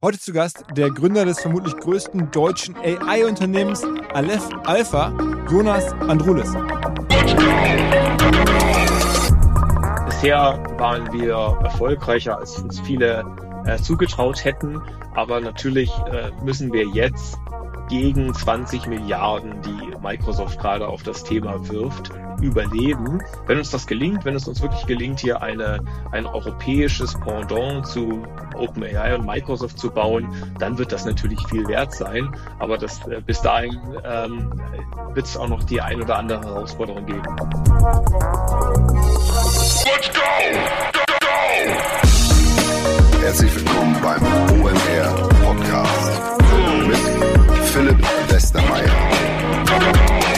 Heute zu Gast der Gründer des vermutlich größten deutschen AI-Unternehmens Aleph Alpha, Jonas Andrulis. Bisher waren wir erfolgreicher, als uns viele äh, zugetraut hätten. Aber natürlich äh, müssen wir jetzt gegen 20 Milliarden, die Microsoft gerade auf das Thema wirft, überleben. Wenn uns das gelingt, wenn es uns wirklich gelingt, hier eine, ein europäisches Pendant zu OpenAI und Microsoft zu bauen, dann wird das natürlich viel wert sein. Aber das, äh, bis dahin ähm, wird es auch noch die ein oder andere Herausforderung geben. Let's go! Go, go! Herzlich willkommen beim OMR Podcast mit Philipp Westermeier.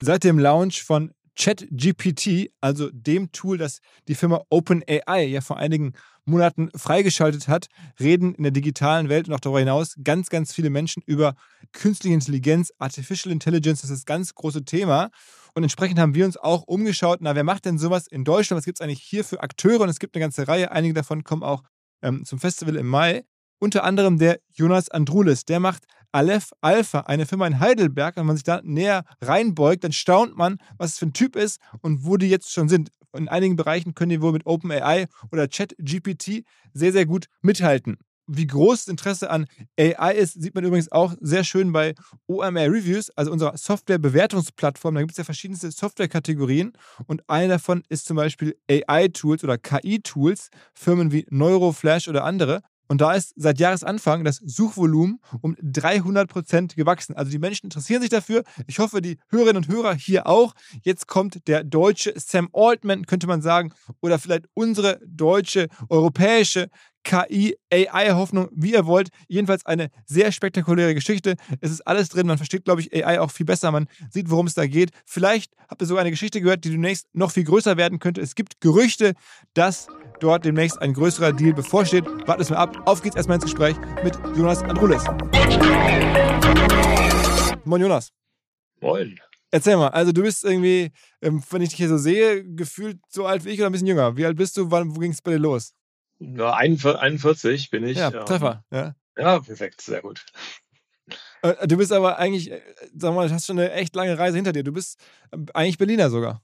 Seit dem Launch von ChatGPT, also dem Tool, das die Firma OpenAI ja vor einigen Monaten freigeschaltet hat, reden in der digitalen Welt und auch darüber hinaus ganz, ganz viele Menschen über künstliche Intelligenz, Artificial Intelligence, das ist das ganz große Thema. Und entsprechend haben wir uns auch umgeschaut, na, wer macht denn sowas in Deutschland? Was gibt es eigentlich hier für Akteure? Und es gibt eine ganze Reihe, einige davon kommen auch ähm, zum Festival im Mai. Unter anderem der Jonas Andrulis, der macht Aleph Alpha, eine Firma in Heidelberg. Wenn man sich da näher reinbeugt, dann staunt man, was es für ein Typ ist und wo die jetzt schon sind. In einigen Bereichen können die wohl mit OpenAI oder ChatGPT sehr, sehr gut mithalten. Wie groß das Interesse an AI ist, sieht man übrigens auch sehr schön bei OMR Reviews, also unserer Software-Bewertungsplattform. Da gibt es ja verschiedenste Software-Kategorien und eine davon ist zum Beispiel AI-Tools oder KI-Tools, Firmen wie Neuroflash oder andere. Und da ist seit Jahresanfang das Suchvolumen um 300 Prozent gewachsen. Also die Menschen interessieren sich dafür. Ich hoffe, die Hörerinnen und Hörer hier auch. Jetzt kommt der deutsche Sam Altman, könnte man sagen, oder vielleicht unsere deutsche, europäische KI, AI-Hoffnung, wie ihr wollt. Jedenfalls eine sehr spektakuläre Geschichte. Es ist alles drin. Man versteht, glaube ich, AI auch viel besser. Man sieht, worum es da geht. Vielleicht habt ihr sogar eine Geschichte gehört, die demnächst noch viel größer werden könnte. Es gibt Gerüchte, dass dort demnächst ein größerer Deal bevorsteht. Wartet es mal ab. Auf geht's erstmal ins Gespräch mit Jonas Andrulis. Moin Jonas. Moin. Erzähl mal, also du bist irgendwie, ähm, wenn ich dich hier so sehe, gefühlt so alt wie ich oder ein bisschen jünger. Wie alt bist du? Wann, wo ging es bei dir los? Ja, 41 bin ich. Ja, Treffer. Ja, ja perfekt, sehr gut. Äh, du bist aber eigentlich, äh, sag mal, du hast schon eine echt lange Reise hinter dir. Du bist äh, eigentlich Berliner sogar.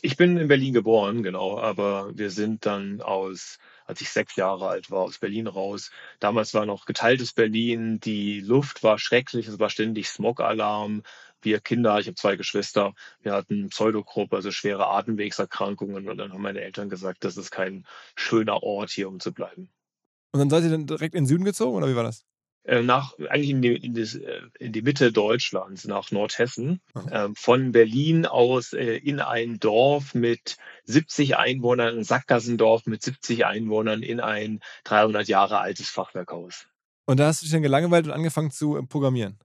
Ich bin in Berlin geboren, genau, aber wir sind dann aus, als ich sechs Jahre alt war, aus Berlin raus. Damals war noch geteiltes Berlin, die Luft war schrecklich, es war ständig Smog-Alarm. Wir Kinder, ich habe zwei Geschwister, wir hatten Pseudogruppe, also schwere Atemwegserkrankungen und dann haben meine Eltern gesagt, das ist kein schöner Ort hier, um zu bleiben. Und dann seid ihr dann direkt in den Süden gezogen oder wie war das? Äh, nach eigentlich in die, in, die, äh, in die Mitte Deutschlands, nach Nordhessen, äh, von Berlin aus äh, in ein Dorf mit 70 Einwohnern, ein Sackgassendorf mit 70 Einwohnern in ein 300 Jahre altes Fachwerkhaus. Und da hast du dich dann gelangweilt und angefangen zu äh, programmieren?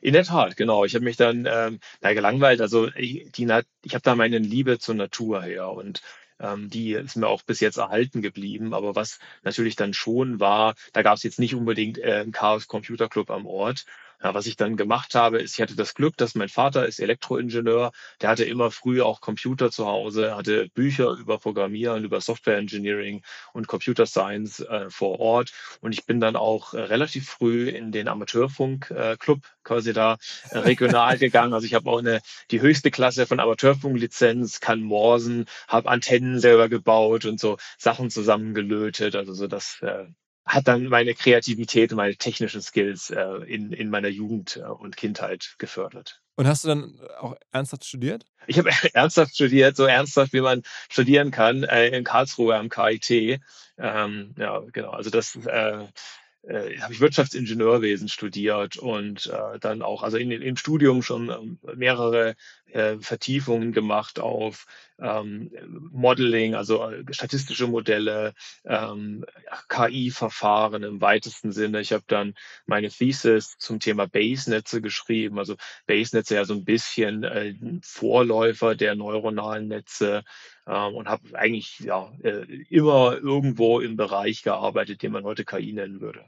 In der Tat, genau. Ich habe mich dann ähm, na, gelangweilt. Also ich, die, ich habe da meine Liebe zur Natur her und Ähm, die ist mir auch bis jetzt erhalten geblieben. Aber was natürlich dann schon war, da gab es jetzt nicht unbedingt äh, einen Chaos Computer Club am Ort, ja, was ich dann gemacht habe, ist, ich hatte das Glück, dass mein Vater ist Elektroingenieur, der hatte immer früh auch Computer zu Hause, hatte Bücher über Programmieren, über Software Engineering und Computer Science äh, vor Ort. Und ich bin dann auch äh, relativ früh in den Amateurfunk-Club äh, quasi da äh, regional gegangen. Also ich habe auch eine die höchste Klasse von Amateurfunklizenz, kann Morsen, habe Antennen selber gebaut und so Sachen zusammengelötet. Also so das äh, hat dann meine Kreativität und meine technischen Skills äh, in, in meiner Jugend äh, und Kindheit gefördert. Und hast du dann auch ernsthaft studiert? Ich habe ernsthaft studiert, so ernsthaft, wie man studieren kann, äh, in Karlsruhe am KIT. Ähm, ja, genau. Also das äh, habe ich Wirtschaftsingenieurwesen studiert und äh, dann auch, also in, im Studium schon ähm, mehrere äh, Vertiefungen gemacht auf ähm, Modeling, also äh, statistische Modelle, ähm, KI-Verfahren im weitesten Sinne. Ich habe dann meine Thesis zum Thema Bayes-Netze geschrieben. Also Bayes-Netze ja so ein bisschen äh, Vorläufer der neuronalen Netze und habe eigentlich ja äh, immer irgendwo im Bereich gearbeitet, den man heute KI nennen würde.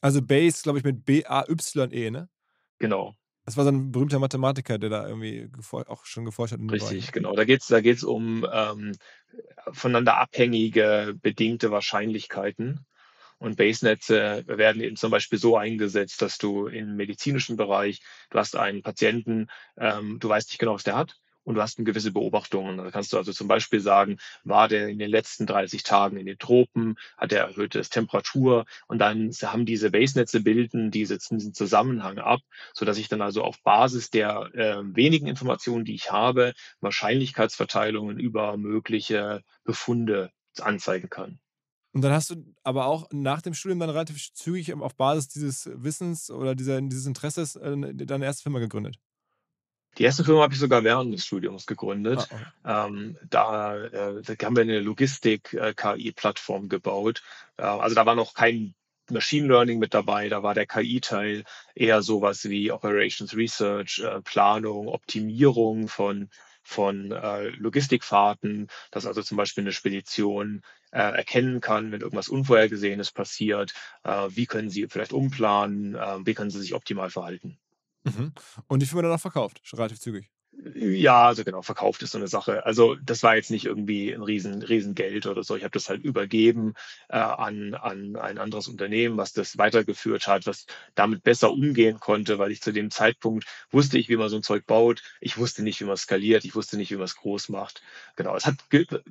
Also Bayes, glaube ich, mit B-A-Y-E, ne? Genau. Das war so ein berühmter Mathematiker, der da irgendwie auch schon geforscht hat. Richtig, Bereich. genau. Da geht es da geht's um ähm, voneinander abhängige, bedingte Wahrscheinlichkeiten. Und Base-Netze werden eben zum Beispiel so eingesetzt, dass du im medizinischen Bereich, du hast einen Patienten, ähm, du weißt nicht genau, was der hat, und du hast eine gewisse Beobachtungen. Da kannst du also zum Beispiel sagen, war der in den letzten 30 Tagen in den Tropen, hat er erhöhte Temperatur und dann haben diese Base-Netze bilden diese, diesen Zusammenhang ab, so dass ich dann also auf Basis der äh, wenigen Informationen, die ich habe, Wahrscheinlichkeitsverteilungen über mögliche Befunde anzeigen kann. Und dann hast du aber auch nach dem Studium dann relativ zügig auf Basis dieses Wissens oder dieser, dieses Interesses äh, deine erste Firma gegründet. Die erste Firma habe ich sogar während des Studiums gegründet. Ah, okay. ähm, da, äh, da haben wir eine Logistik-KI-Plattform äh, gebaut. Äh, also da war noch kein Machine Learning mit dabei, da war der KI-Teil eher sowas wie Operations Research, äh, Planung, Optimierung von, von äh, Logistikfahrten, dass also zum Beispiel eine Spedition äh, erkennen kann, wenn irgendwas Unvorhergesehenes passiert, wie können sie vielleicht umplanen, wie können sie sich optimal verhalten. Mhm. Und die Firma dann auch verkauft, relativ zügig. Ja, also genau, verkauft ist so eine Sache. Also das war jetzt nicht irgendwie ein riesen, riesen Geld oder so. Ich habe das halt übergeben äh, an, an ein anderes Unternehmen, was das weitergeführt hat, was damit besser umgehen konnte, weil ich zu dem Zeitpunkt wusste ich, wie man so ein Zeug baut. Ich wusste nicht, wie man skaliert. Ich wusste nicht, wie man es groß macht. Genau, es hat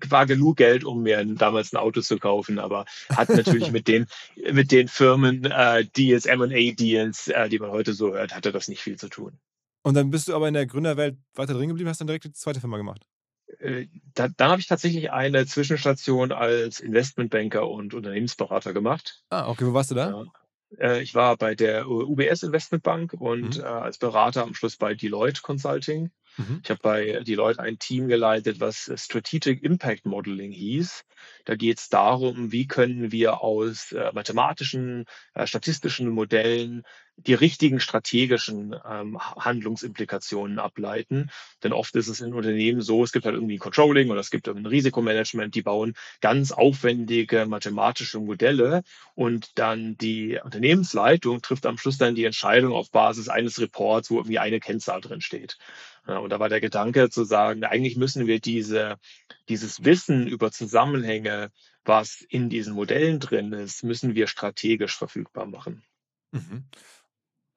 war genug Geld, um mir damals ein Auto zu kaufen, aber hat natürlich mit den mit den Firmen äh, Deals, M&A Deals, äh, die man heute so hört, hatte das nicht viel zu tun. Und dann bist du aber in der Gründerwelt weiter drin geblieben, hast dann direkt die zweite Firma gemacht. Äh, da, dann habe ich tatsächlich eine Zwischenstation als Investmentbanker und Unternehmensberater gemacht. Ah, okay, wo warst du da? Äh, ich war bei der UBS Investmentbank und mhm. Äh, als Berater am Schluss bei Deloitte Consulting. Mhm. Ich habe bei Deloitte ein Team geleitet, was Strategic Impact Modeling hieß. Da geht es darum, wie können wir aus äh, mathematischen, äh, statistischen Modellen die richtigen strategischen ähm, Handlungsimplikationen ableiten. Denn oft ist es in Unternehmen so, es gibt halt irgendwie ein Controlling oder es gibt ein Risikomanagement, die bauen ganz aufwendige mathematische Modelle und dann die Unternehmensleitung trifft am Schluss dann die Entscheidung auf Basis eines Reports, wo irgendwie eine Kennzahl drin steht. Und da war der Gedanke zu sagen, eigentlich müssen wir diese, dieses Wissen über Zusammenhänge, was in diesen Modellen drin ist, müssen wir strategisch verfügbar machen. Mhm.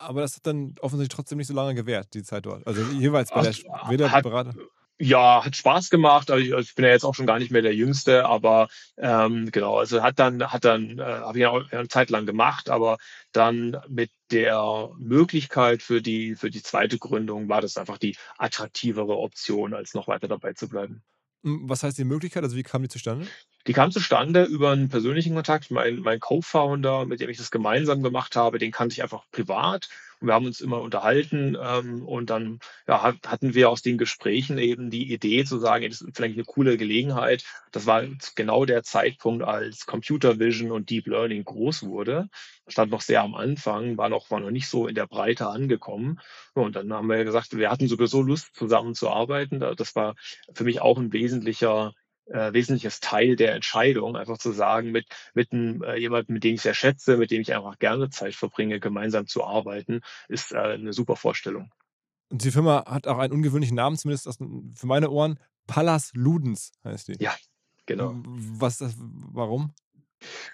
Aber das hat dann offensichtlich trotzdem nicht so lange gewährt, die Zeit dort. Also jeweils bei der weder Berater. Ja, hat Spaß gemacht. Also ich, also ich, bin ja jetzt auch schon gar nicht mehr der Jüngste, aber ähm, genau, also hat dann, hat dann, äh, habe ich ja auch eine Zeit lang gemacht, aber dann mit der Möglichkeit für die, für die zweite Gründung war das einfach die attraktivere Option, als noch weiter dabei zu bleiben. Was heißt die Möglichkeit? Also wie kam die zustande? Die kam zustande über einen persönlichen Kontakt. Mein, mein Co-Founder, mit dem ich das gemeinsam gemacht habe, den kannte ich einfach privat. Und wir haben uns immer unterhalten. Ähm, und dann ja, hatten wir aus den Gesprächen eben die Idee zu sagen, das ist vielleicht eine coole Gelegenheit. Das war genau der Zeitpunkt, als Computer Vision und Deep Learning groß wurde. Stand noch sehr am Anfang, war noch, war noch nicht so in der Breite angekommen. Und dann haben wir gesagt, wir hatten sowieso Lust, zusammen zu arbeiten. Das war für mich auch ein wesentlicher äh, wesentliches Teil der Entscheidung, einfach zu sagen, mit, mit einem, äh, jemandem, mit dem ich sehr schätze, mit dem ich einfach gerne Zeit verbringe, gemeinsam zu arbeiten, ist äh, eine super Vorstellung. Und die Firma hat auch einen ungewöhnlichen Namen, zumindest aus, für meine Ohren. Pallas Ludens heißt die. Ja, genau. Was das, warum?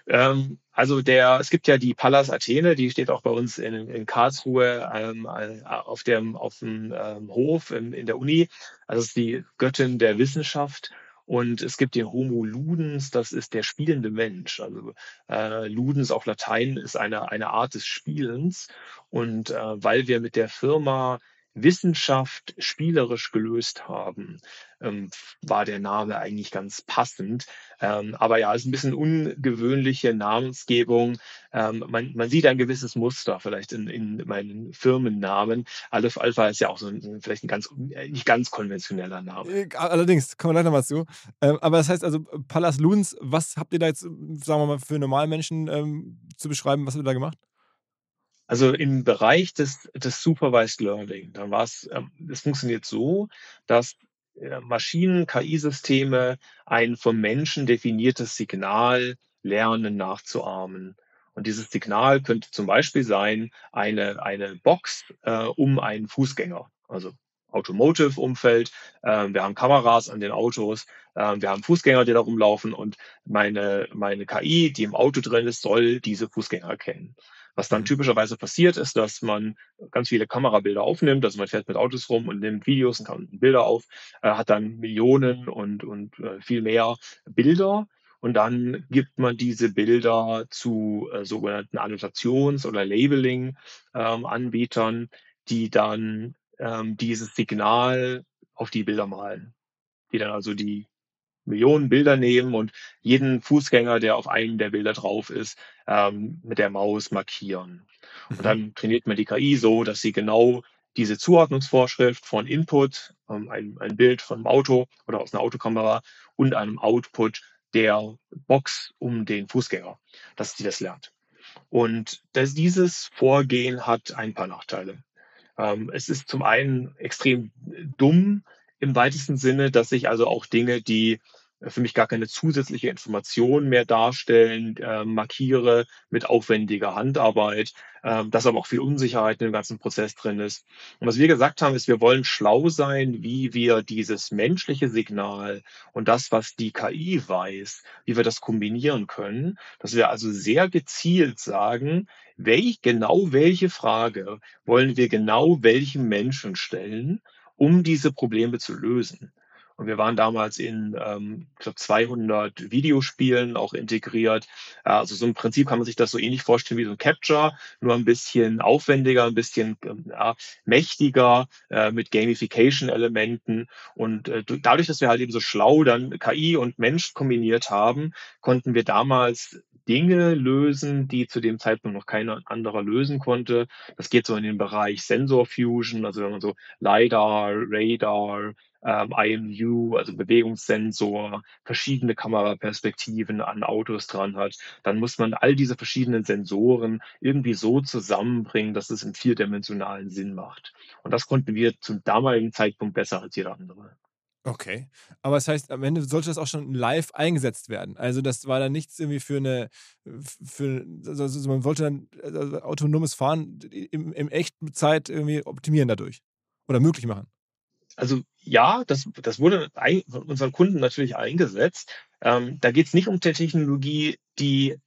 Ähm, also der, es gibt ja die Pallas Athene, die steht auch bei uns in, in Karlsruhe ähm, auf dem, auf dem ähm, Hof in, in der Uni. Also es ist die Göttin der Wissenschaft. Und es gibt den Homo Ludens, das ist der spielende Mensch. Also äh, Ludens auf Latein ist eine, eine Art des Spielens. Und äh, weil wir mit der Firma Wissenschaft spielerisch gelöst haben, ähm, war der Name eigentlich ganz passend. Ähm, aber ja, es ist ein bisschen ungewöhnliche Namensgebung. Ähm, man, man sieht ein gewisses Muster vielleicht in, in meinen Firmennamen. Aleph Alpha ist ja auch so ein, vielleicht ein ganz, äh, nicht ganz konventioneller Name. Äh, allerdings, kommen wir gleich nochmal zu. Ähm, aber das heißt also, Pallas Luns, was habt ihr da jetzt, sagen wir mal, für Normalmenschen ähm, zu beschreiben, was habt ihr da gemacht? Also im Bereich des, des Supervised Learning, dann war es, ähm, es funktioniert so, dass Maschinen, KI-Systeme ein vom Menschen definiertes Signal lernen nachzuahmen. Und dieses Signal könnte zum Beispiel sein, eine, eine Box äh, um einen Fußgänger, also Automotive-Umfeld. Äh, wir haben Kameras an den Autos, äh, wir haben Fußgänger, die da rumlaufen und meine, meine KI, die im Auto drin ist, soll diese Fußgänger erkennen. Was dann typischerweise passiert, ist, dass man ganz viele Kamerabilder aufnimmt. Also man fährt mit Autos rum und nimmt Videos und Bilder auf, äh, hat dann Millionen und, und äh, viel mehr Bilder. Und dann gibt man diese Bilder zu äh, sogenannten Annotations- oder Labeling-Anbietern, ähm, die dann ähm, dieses Signal auf die Bilder malen. Die dann also die Millionen Bilder nehmen und jeden Fußgänger, der auf einem der Bilder drauf ist, ähm, mit der Maus markieren. Und mhm. dann trainiert man die KI so, dass sie genau diese Zuordnungsvorschrift von Input, ähm, ein, ein Bild von einem Auto oder aus einer Autokamera und einem Output der Box um den Fußgänger, dass sie das lernt. Und dass dieses Vorgehen hat ein paar Nachteile. Ähm, es ist zum einen extrem dumm, im weitesten Sinne, dass ich also auch Dinge, die für mich gar keine zusätzliche Information mehr darstellen, äh, markiere mit aufwendiger Handarbeit, äh, dass aber auch viel Unsicherheit in dem ganzen Prozess drin ist. Und was wir gesagt haben, ist, wir wollen schlau sein, wie wir dieses menschliche Signal und das, was die KI weiß, wie wir das kombinieren können, dass wir also sehr gezielt sagen, welch, genau welche Frage wollen wir genau welchem Menschen stellen um diese Probleme zu lösen. Und wir waren damals in, ähm, ich glaube, 200 Videospielen auch integriert. Also so im Prinzip kann man sich das so ähnlich vorstellen wie so ein Capture, nur ein bisschen aufwendiger, ein bisschen ja, mächtiger äh, mit Gamification-Elementen. Und äh, dadurch, dass wir halt eben so schlau dann KI und Mensch kombiniert haben, konnten wir damals Dinge lösen, die zu dem Zeitpunkt noch keiner anderer lösen konnte. Das geht so in den Bereich Sensor Fusion, also wenn man so LiDAR, Radar, ähm, IMU, also Bewegungssensor, verschiedene Kameraperspektiven an Autos dran hat, dann muss man all diese verschiedenen Sensoren irgendwie so zusammenbringen, dass es im vierdimensionalen Sinn macht. Und das konnten wir zum damaligen Zeitpunkt besser als jeder andere. Okay. Aber das heißt, am Ende sollte das auch schon live eingesetzt werden. Also das war dann nichts irgendwie für eine, für, also, also man wollte dann also autonomes Fahren im, im echten Zeit irgendwie optimieren dadurch oder möglich machen. Also ja, das, das wurde von unseren Kunden natürlich eingesetzt. Ähm, da geht es nicht um die Technologie, die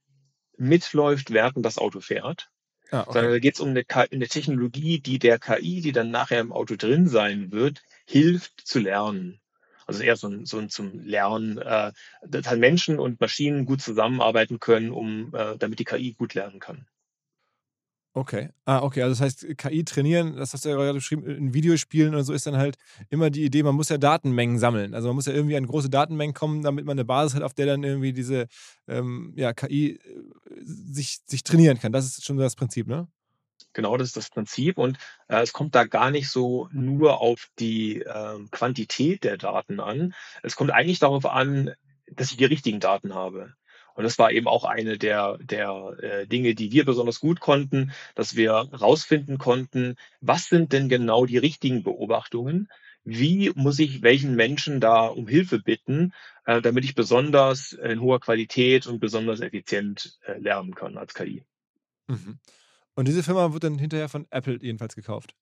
mitläuft, während das Auto fährt, ah, okay. sondern da geht es um eine, eine Technologie, die der KI, die dann nachher im Auto drin sein wird, hilft zu lernen. Also eher so ein, so ein zum Lernen, äh, dass halt Menschen und Maschinen gut zusammenarbeiten können, um äh, damit die KI gut lernen kann. Okay. Ah, okay. Also das heißt, KI trainieren, das hast du ja gerade beschrieben, in Videospielen oder so ist dann halt immer die Idee, man muss ja Datenmengen sammeln. Also man muss ja irgendwie an große Datenmengen kommen, damit man eine Basis hat, auf der dann irgendwie diese ähm, ja, KI äh, sich, sich trainieren kann. Das ist schon das Prinzip, ne? Genau, das ist das Prinzip. Und äh, es kommt da gar nicht so nur auf die äh, Quantität der Daten an. Es kommt eigentlich darauf an, dass ich die richtigen Daten habe. Und das war eben auch eine der, der äh, Dinge, die wir besonders gut konnten, dass wir herausfinden konnten, was sind denn genau die richtigen Beobachtungen, wie muss ich welchen Menschen da um Hilfe bitten, äh, damit ich besonders in hoher Qualität und besonders effizient äh, lernen kann als KI. Mhm. Und diese Firma wird dann hinterher von Apple jedenfalls gekauft.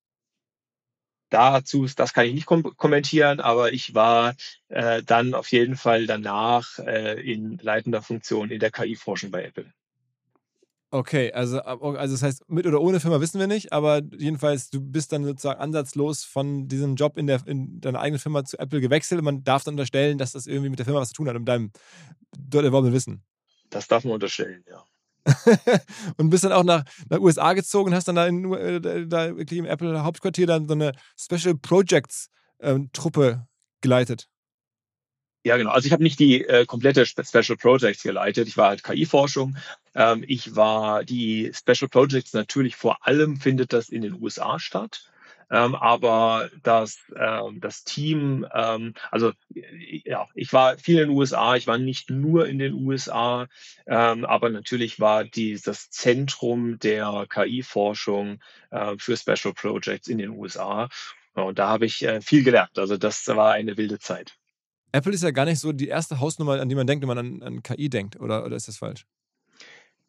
Dazu, das kann ich nicht kom kommentieren, aber ich war äh, dann auf jeden Fall danach äh, in leitender Funktion in der KI-Forschung bei Apple. Okay, also, also das heißt, mit oder ohne Firma wissen wir nicht, aber jedenfalls, du bist dann sozusagen ansatzlos von diesem Job in, der, in deiner eigenen Firma zu Apple gewechselt. Man darf dann unterstellen, dass das irgendwie mit der Firma was zu tun hat, um deinem dort erworbenen Wissen. Das darf man unterstellen, ja. und bist dann auch nach, nach USA gezogen und hast dann da, in, äh, da im Apple Hauptquartier dann so eine Special Projects ähm, Truppe geleitet. Ja, genau. Also ich habe nicht die äh, komplette Special Projects geleitet. Ich war halt KI-Forschung. Ähm, ich war die Special Projects natürlich vor allem findet das in den USA statt. Ähm, aber das, ähm, das Team, ähm, also ja, ich war viel in den USA, ich war nicht nur in den USA, ähm, aber natürlich war die, das Zentrum der KI-Forschung äh, für Special Projects in den USA. Und da habe ich äh, viel gelernt. Also das war eine wilde Zeit. Apple ist ja gar nicht so die erste Hausnummer, an die man denkt, wenn man an, an KI denkt, oder, oder ist das falsch?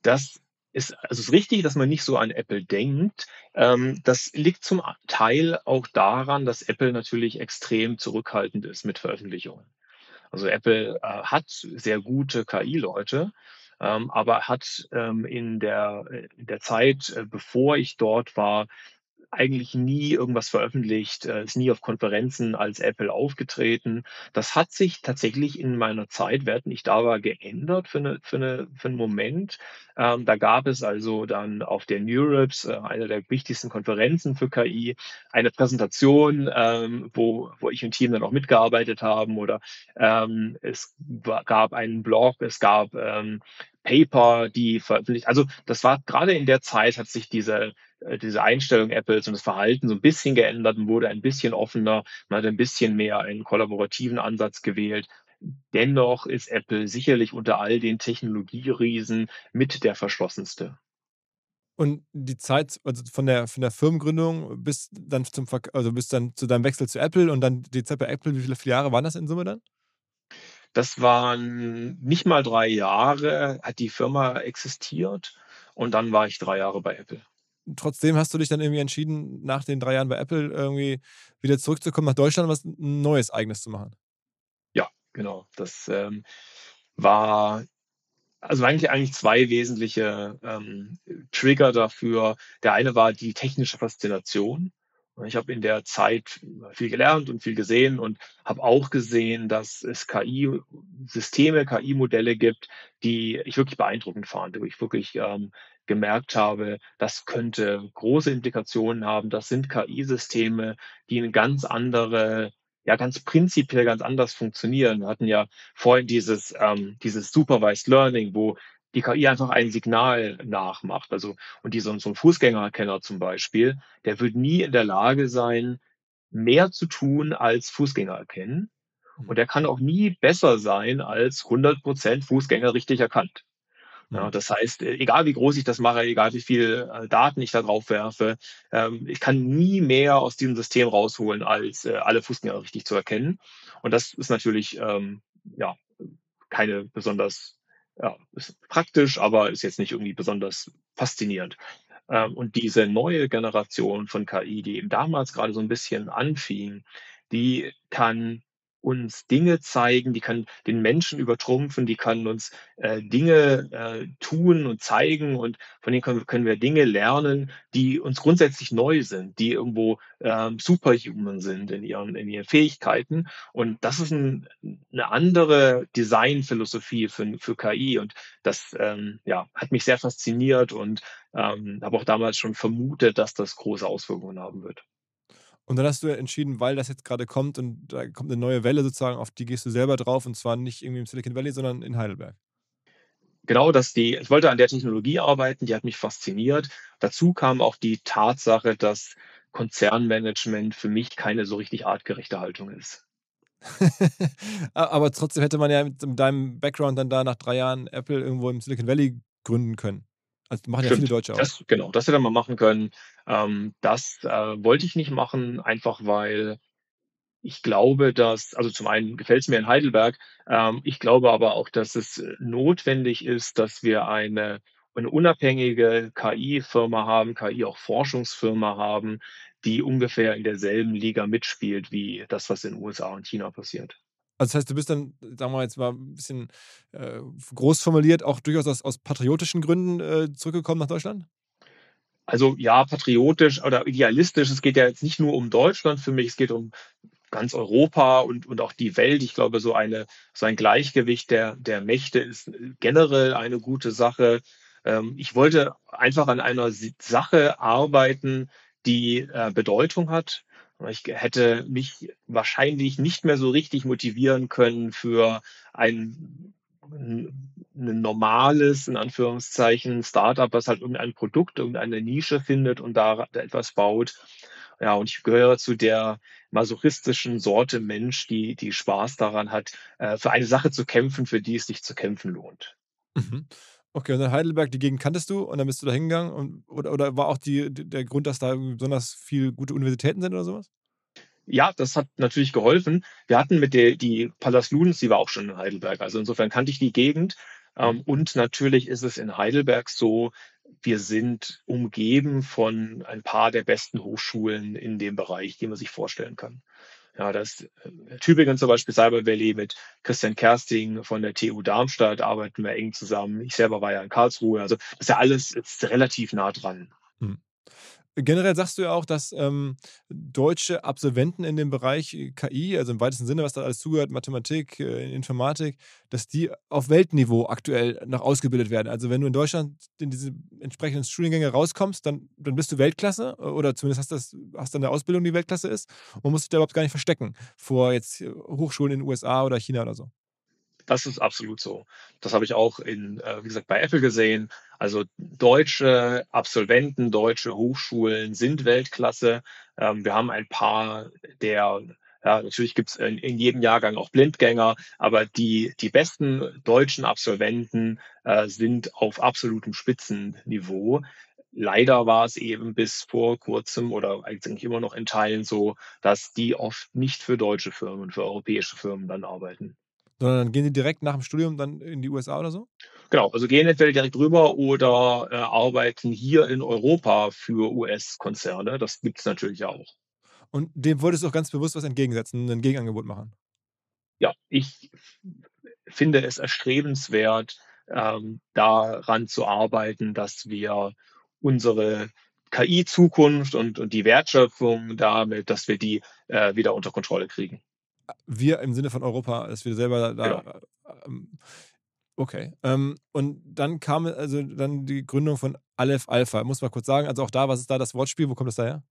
Das ist, also es ist richtig, dass man nicht so an Apple denkt. Ähm, das liegt zum Teil auch daran, dass Apple natürlich extrem zurückhaltend ist mit Veröffentlichungen. Also Apple äh, hat sehr gute KI-Leute, ähm, aber hat ähm, in, der, in der Zeit, äh, bevor ich dort war, eigentlich nie irgendwas veröffentlicht, äh, ist nie auf Konferenzen als Apple aufgetreten. Das hat sich tatsächlich in meiner Zeit, während ich da war, geändert für, eine, für, eine, für einen Moment. Ähm, da gab es also dann auf der NeurIPS, äh, einer der wichtigsten Konferenzen für KI, eine Präsentation, ähm, wo, wo ich und Team dann auch mitgearbeitet haben oder ähm, es gab einen Blog, es gab ähm, Paper, die veröffentlicht. Also das war gerade in der Zeit hat sich diese diese Einstellung Apples und das Verhalten so ein bisschen geändert und wurde ein bisschen offener. Man hat ein bisschen mehr einen kollaborativen Ansatz gewählt. Dennoch ist Apple sicherlich unter all den Technologieriesen mit der verschlossenste. Und die Zeit, also von der, von der Firmengründung bis dann zum also bis dann zu deinem Wechsel zu Apple und dann die Zeit bei Apple, wie viele Jahre waren das in Summe dann? Das waren nicht mal drei Jahre, hat die Firma existiert und dann war ich drei Jahre bei Apple trotzdem hast du dich dann irgendwie entschieden, nach den drei Jahren bei Apple irgendwie wieder zurückzukommen nach Deutschland und was Neues, Eigenes zu machen. Ja, genau. Das ähm, war also eigentlich eigentlich zwei wesentliche ähm, Trigger dafür. Der eine war die technische Faszination. Ich habe in der Zeit viel gelernt und viel gesehen und habe auch gesehen, dass es KI-Systeme, KI-Modelle gibt, die ich wirklich beeindruckend fand, wo ich wirklich ähm, gemerkt habe, das könnte große Implikationen haben. Das sind KI-Systeme, die eine ganz andere, ja ganz prinzipiell ganz anders funktionieren. Wir hatten ja vorhin dieses, ähm, dieses Supervised Learning, wo die KI einfach ein Signal nachmacht. Also, und die, so, so ein Fußgängererkenner zum Beispiel, der wird nie in der Lage sein, mehr zu tun als Fußgänger erkennen. Und der kann auch nie besser sein als 100 Prozent Fußgänger richtig erkannt. Ja, das heißt, äh, egal wie groß ich das mache, egal wie viel äh, Daten ich da drauf werfe, ähm, ich kann nie mehr aus diesem System rausholen, als äh, alle Fußgänger richtig zu erkennen. Und das ist natürlich ähm, ja keine besonders ja, praktisch, aber ist jetzt nicht irgendwie besonders faszinierend. Ähm, und diese neue Generation von KI, die eben damals gerade so ein bisschen anfing, die kann uns Dinge zeigen, die kann den Menschen übertrumpfen, die kann uns äh, Dinge äh, tun und zeigen und von denen können, können, wir Dinge lernen, die uns grundsätzlich neu sind, die irgendwo ähm, superhuman sind in ihren, in ihren Fähigkeiten. Und das ist ein, eine andere Designphilosophie für, für KI und das ähm, ja, hat mich sehr fasziniert und ähm, habe auch damals schon vermutet, dass das große Auswirkungen haben wird. Und dann hast du entschieden, weil das jetzt gerade kommt und da kommt eine neue Welle sozusagen, auf die gehst du selber drauf und zwar nicht irgendwie im Silicon Valley, sondern in Heidelberg. Genau, dass die, ich wollte an der Technologie arbeiten, die hat mich fasziniert. Dazu kam auch die Tatsache, dass Konzernmanagement für mich keine so richtig artgerechte Haltung ist. Aber trotzdem hätte man ja mit deinem Background dann da nach drei Jahren Apple irgendwo im Silicon Valley gründen können. Also machen ja viele Deutsche auch. Das, genau, das hätte man machen können. Ähm, das äh, wollte ich nicht machen, einfach weil ich glaube, dass, also zum einen gefällt es mir in Heidelberg, ähm, ich glaube aber auch, dass es notwendig ist, dass wir eine, eine unabhängige KI-Firma haben, KI auch Forschungsfirma haben, die ungefähr in derselben Liga mitspielt wie das, was in den USA und China passiert. Also das heißt, du bist dann, sagen wir jetzt mal ein bisschen äh, groß formuliert, auch durchaus aus, aus patriotischen Gründen äh, zurückgekommen nach Deutschland? Also ja, patriotisch oder idealistisch. Es geht ja jetzt nicht nur um Deutschland für mich, es geht um ganz Europa und, und auch die Welt. Ich glaube, so, eine, so ein Gleichgewicht der, der Mächte ist generell eine gute Sache. Ähm, ich wollte einfach an einer Sache arbeiten, die äh, Bedeutung hat. Ich hätte mich wahrscheinlich nicht mehr so richtig motivieren können für ein, ein normales, in Anführungszeichen, Startup, was halt irgendein Produkt, irgendeine Nische findet und da etwas baut. Ja, und ich gehöre zu der masochistischen Sorte Mensch, die, die Spaß daran hat, äh, für eine Sache zu kämpfen, für die es sich zu kämpfen lohnt. Mhm. Okay, und dann Heidelberg, die Gegend kanntest du und dann bist du da hingegangen und, oder, oder war auch die, der Grund, dass da besonders viele gute Universitäten sind oder sowas? Ja, das hat natürlich geholfen. Wir hatten mit der, die Pallas Ludens, die war auch schon in Heidelberg. Also insofern kannte ich die Gegend. Ähm, mhm. und natürlich ist es in Heidelberg so, wir sind umgeben von ein paar der besten Hochschulen in dem Bereich, die man sich vorstellen kann. Ja, das äh, Tübingen zum Beispiel Cyber Valley mit Christian Kersting von der TU Darmstadt arbeiten wir eng zusammen. Ich selber war ja in Karlsruhe. Also das ist ja alles jetzt relativ nah dran. Hm. Generell sagst du ja auch, dass ähm, deutsche Absolventen in dem Bereich äh, KI, also im weitesten Sinne, was da alles zugehört, Mathematik, äh, Informatik, dass die auf Weltniveau aktuell noch ausgebildet werden. Also wenn du in Deutschland in diese entsprechenden Studiengänge rauskommst, dann, dann bist du Weltklasse äh, oder zumindest hast, das, hast eine Ausbildung, die Weltklasse ist und musst dich da überhaupt gar nicht verstecken vor jetzt Hochschulen in den USA oder China oder so. Das ist absolut so. Das habe ich auch in, wie gesagt, bei Apple gesehen. Also deutsche Absolventen, deutsche Hochschulen sind Weltklasse. Ähm, wir haben ein paar der ja, natürlich gibt es in, in, jedem Jahrgang auch Blindgänger, aber die, die besten deutschen Absolventen äh, sind auf absolutem Spitzenniveau. Leider war es eben bis vor kurzem oder eigentlich immer noch in Teilen so, dass die oft nicht für deutsche Firmen, für europäische Firmen dann arbeiten. Sondern gehen die direkt nach dem Studium dann in die USA oder so? Genau, also gehen entweder direkt rüber oder äh, arbeiten hier in Europa für US-Konzerne. Das gibt es natürlich auch. Und dem wolltest du auch ganz bewusst was entgegensetzen, ein Gegenangebot machen? Ja, ich finde es erstrebenswert, ähm, daran zu arbeiten, dass wir unsere KI-Zukunft und, und die Wertschöpfung damit, dass wir die äh, wieder unter Kontrolle kriegen. Wir im Sinne von Europa, dass wir selber da. Genau. Ähm, Okay. Ähm, und dann kam also dann die Gründung von Aleph Alpha. Muss man kurz sagen, also auch da, was ist da das Wortspiel? Wo kommt das daher?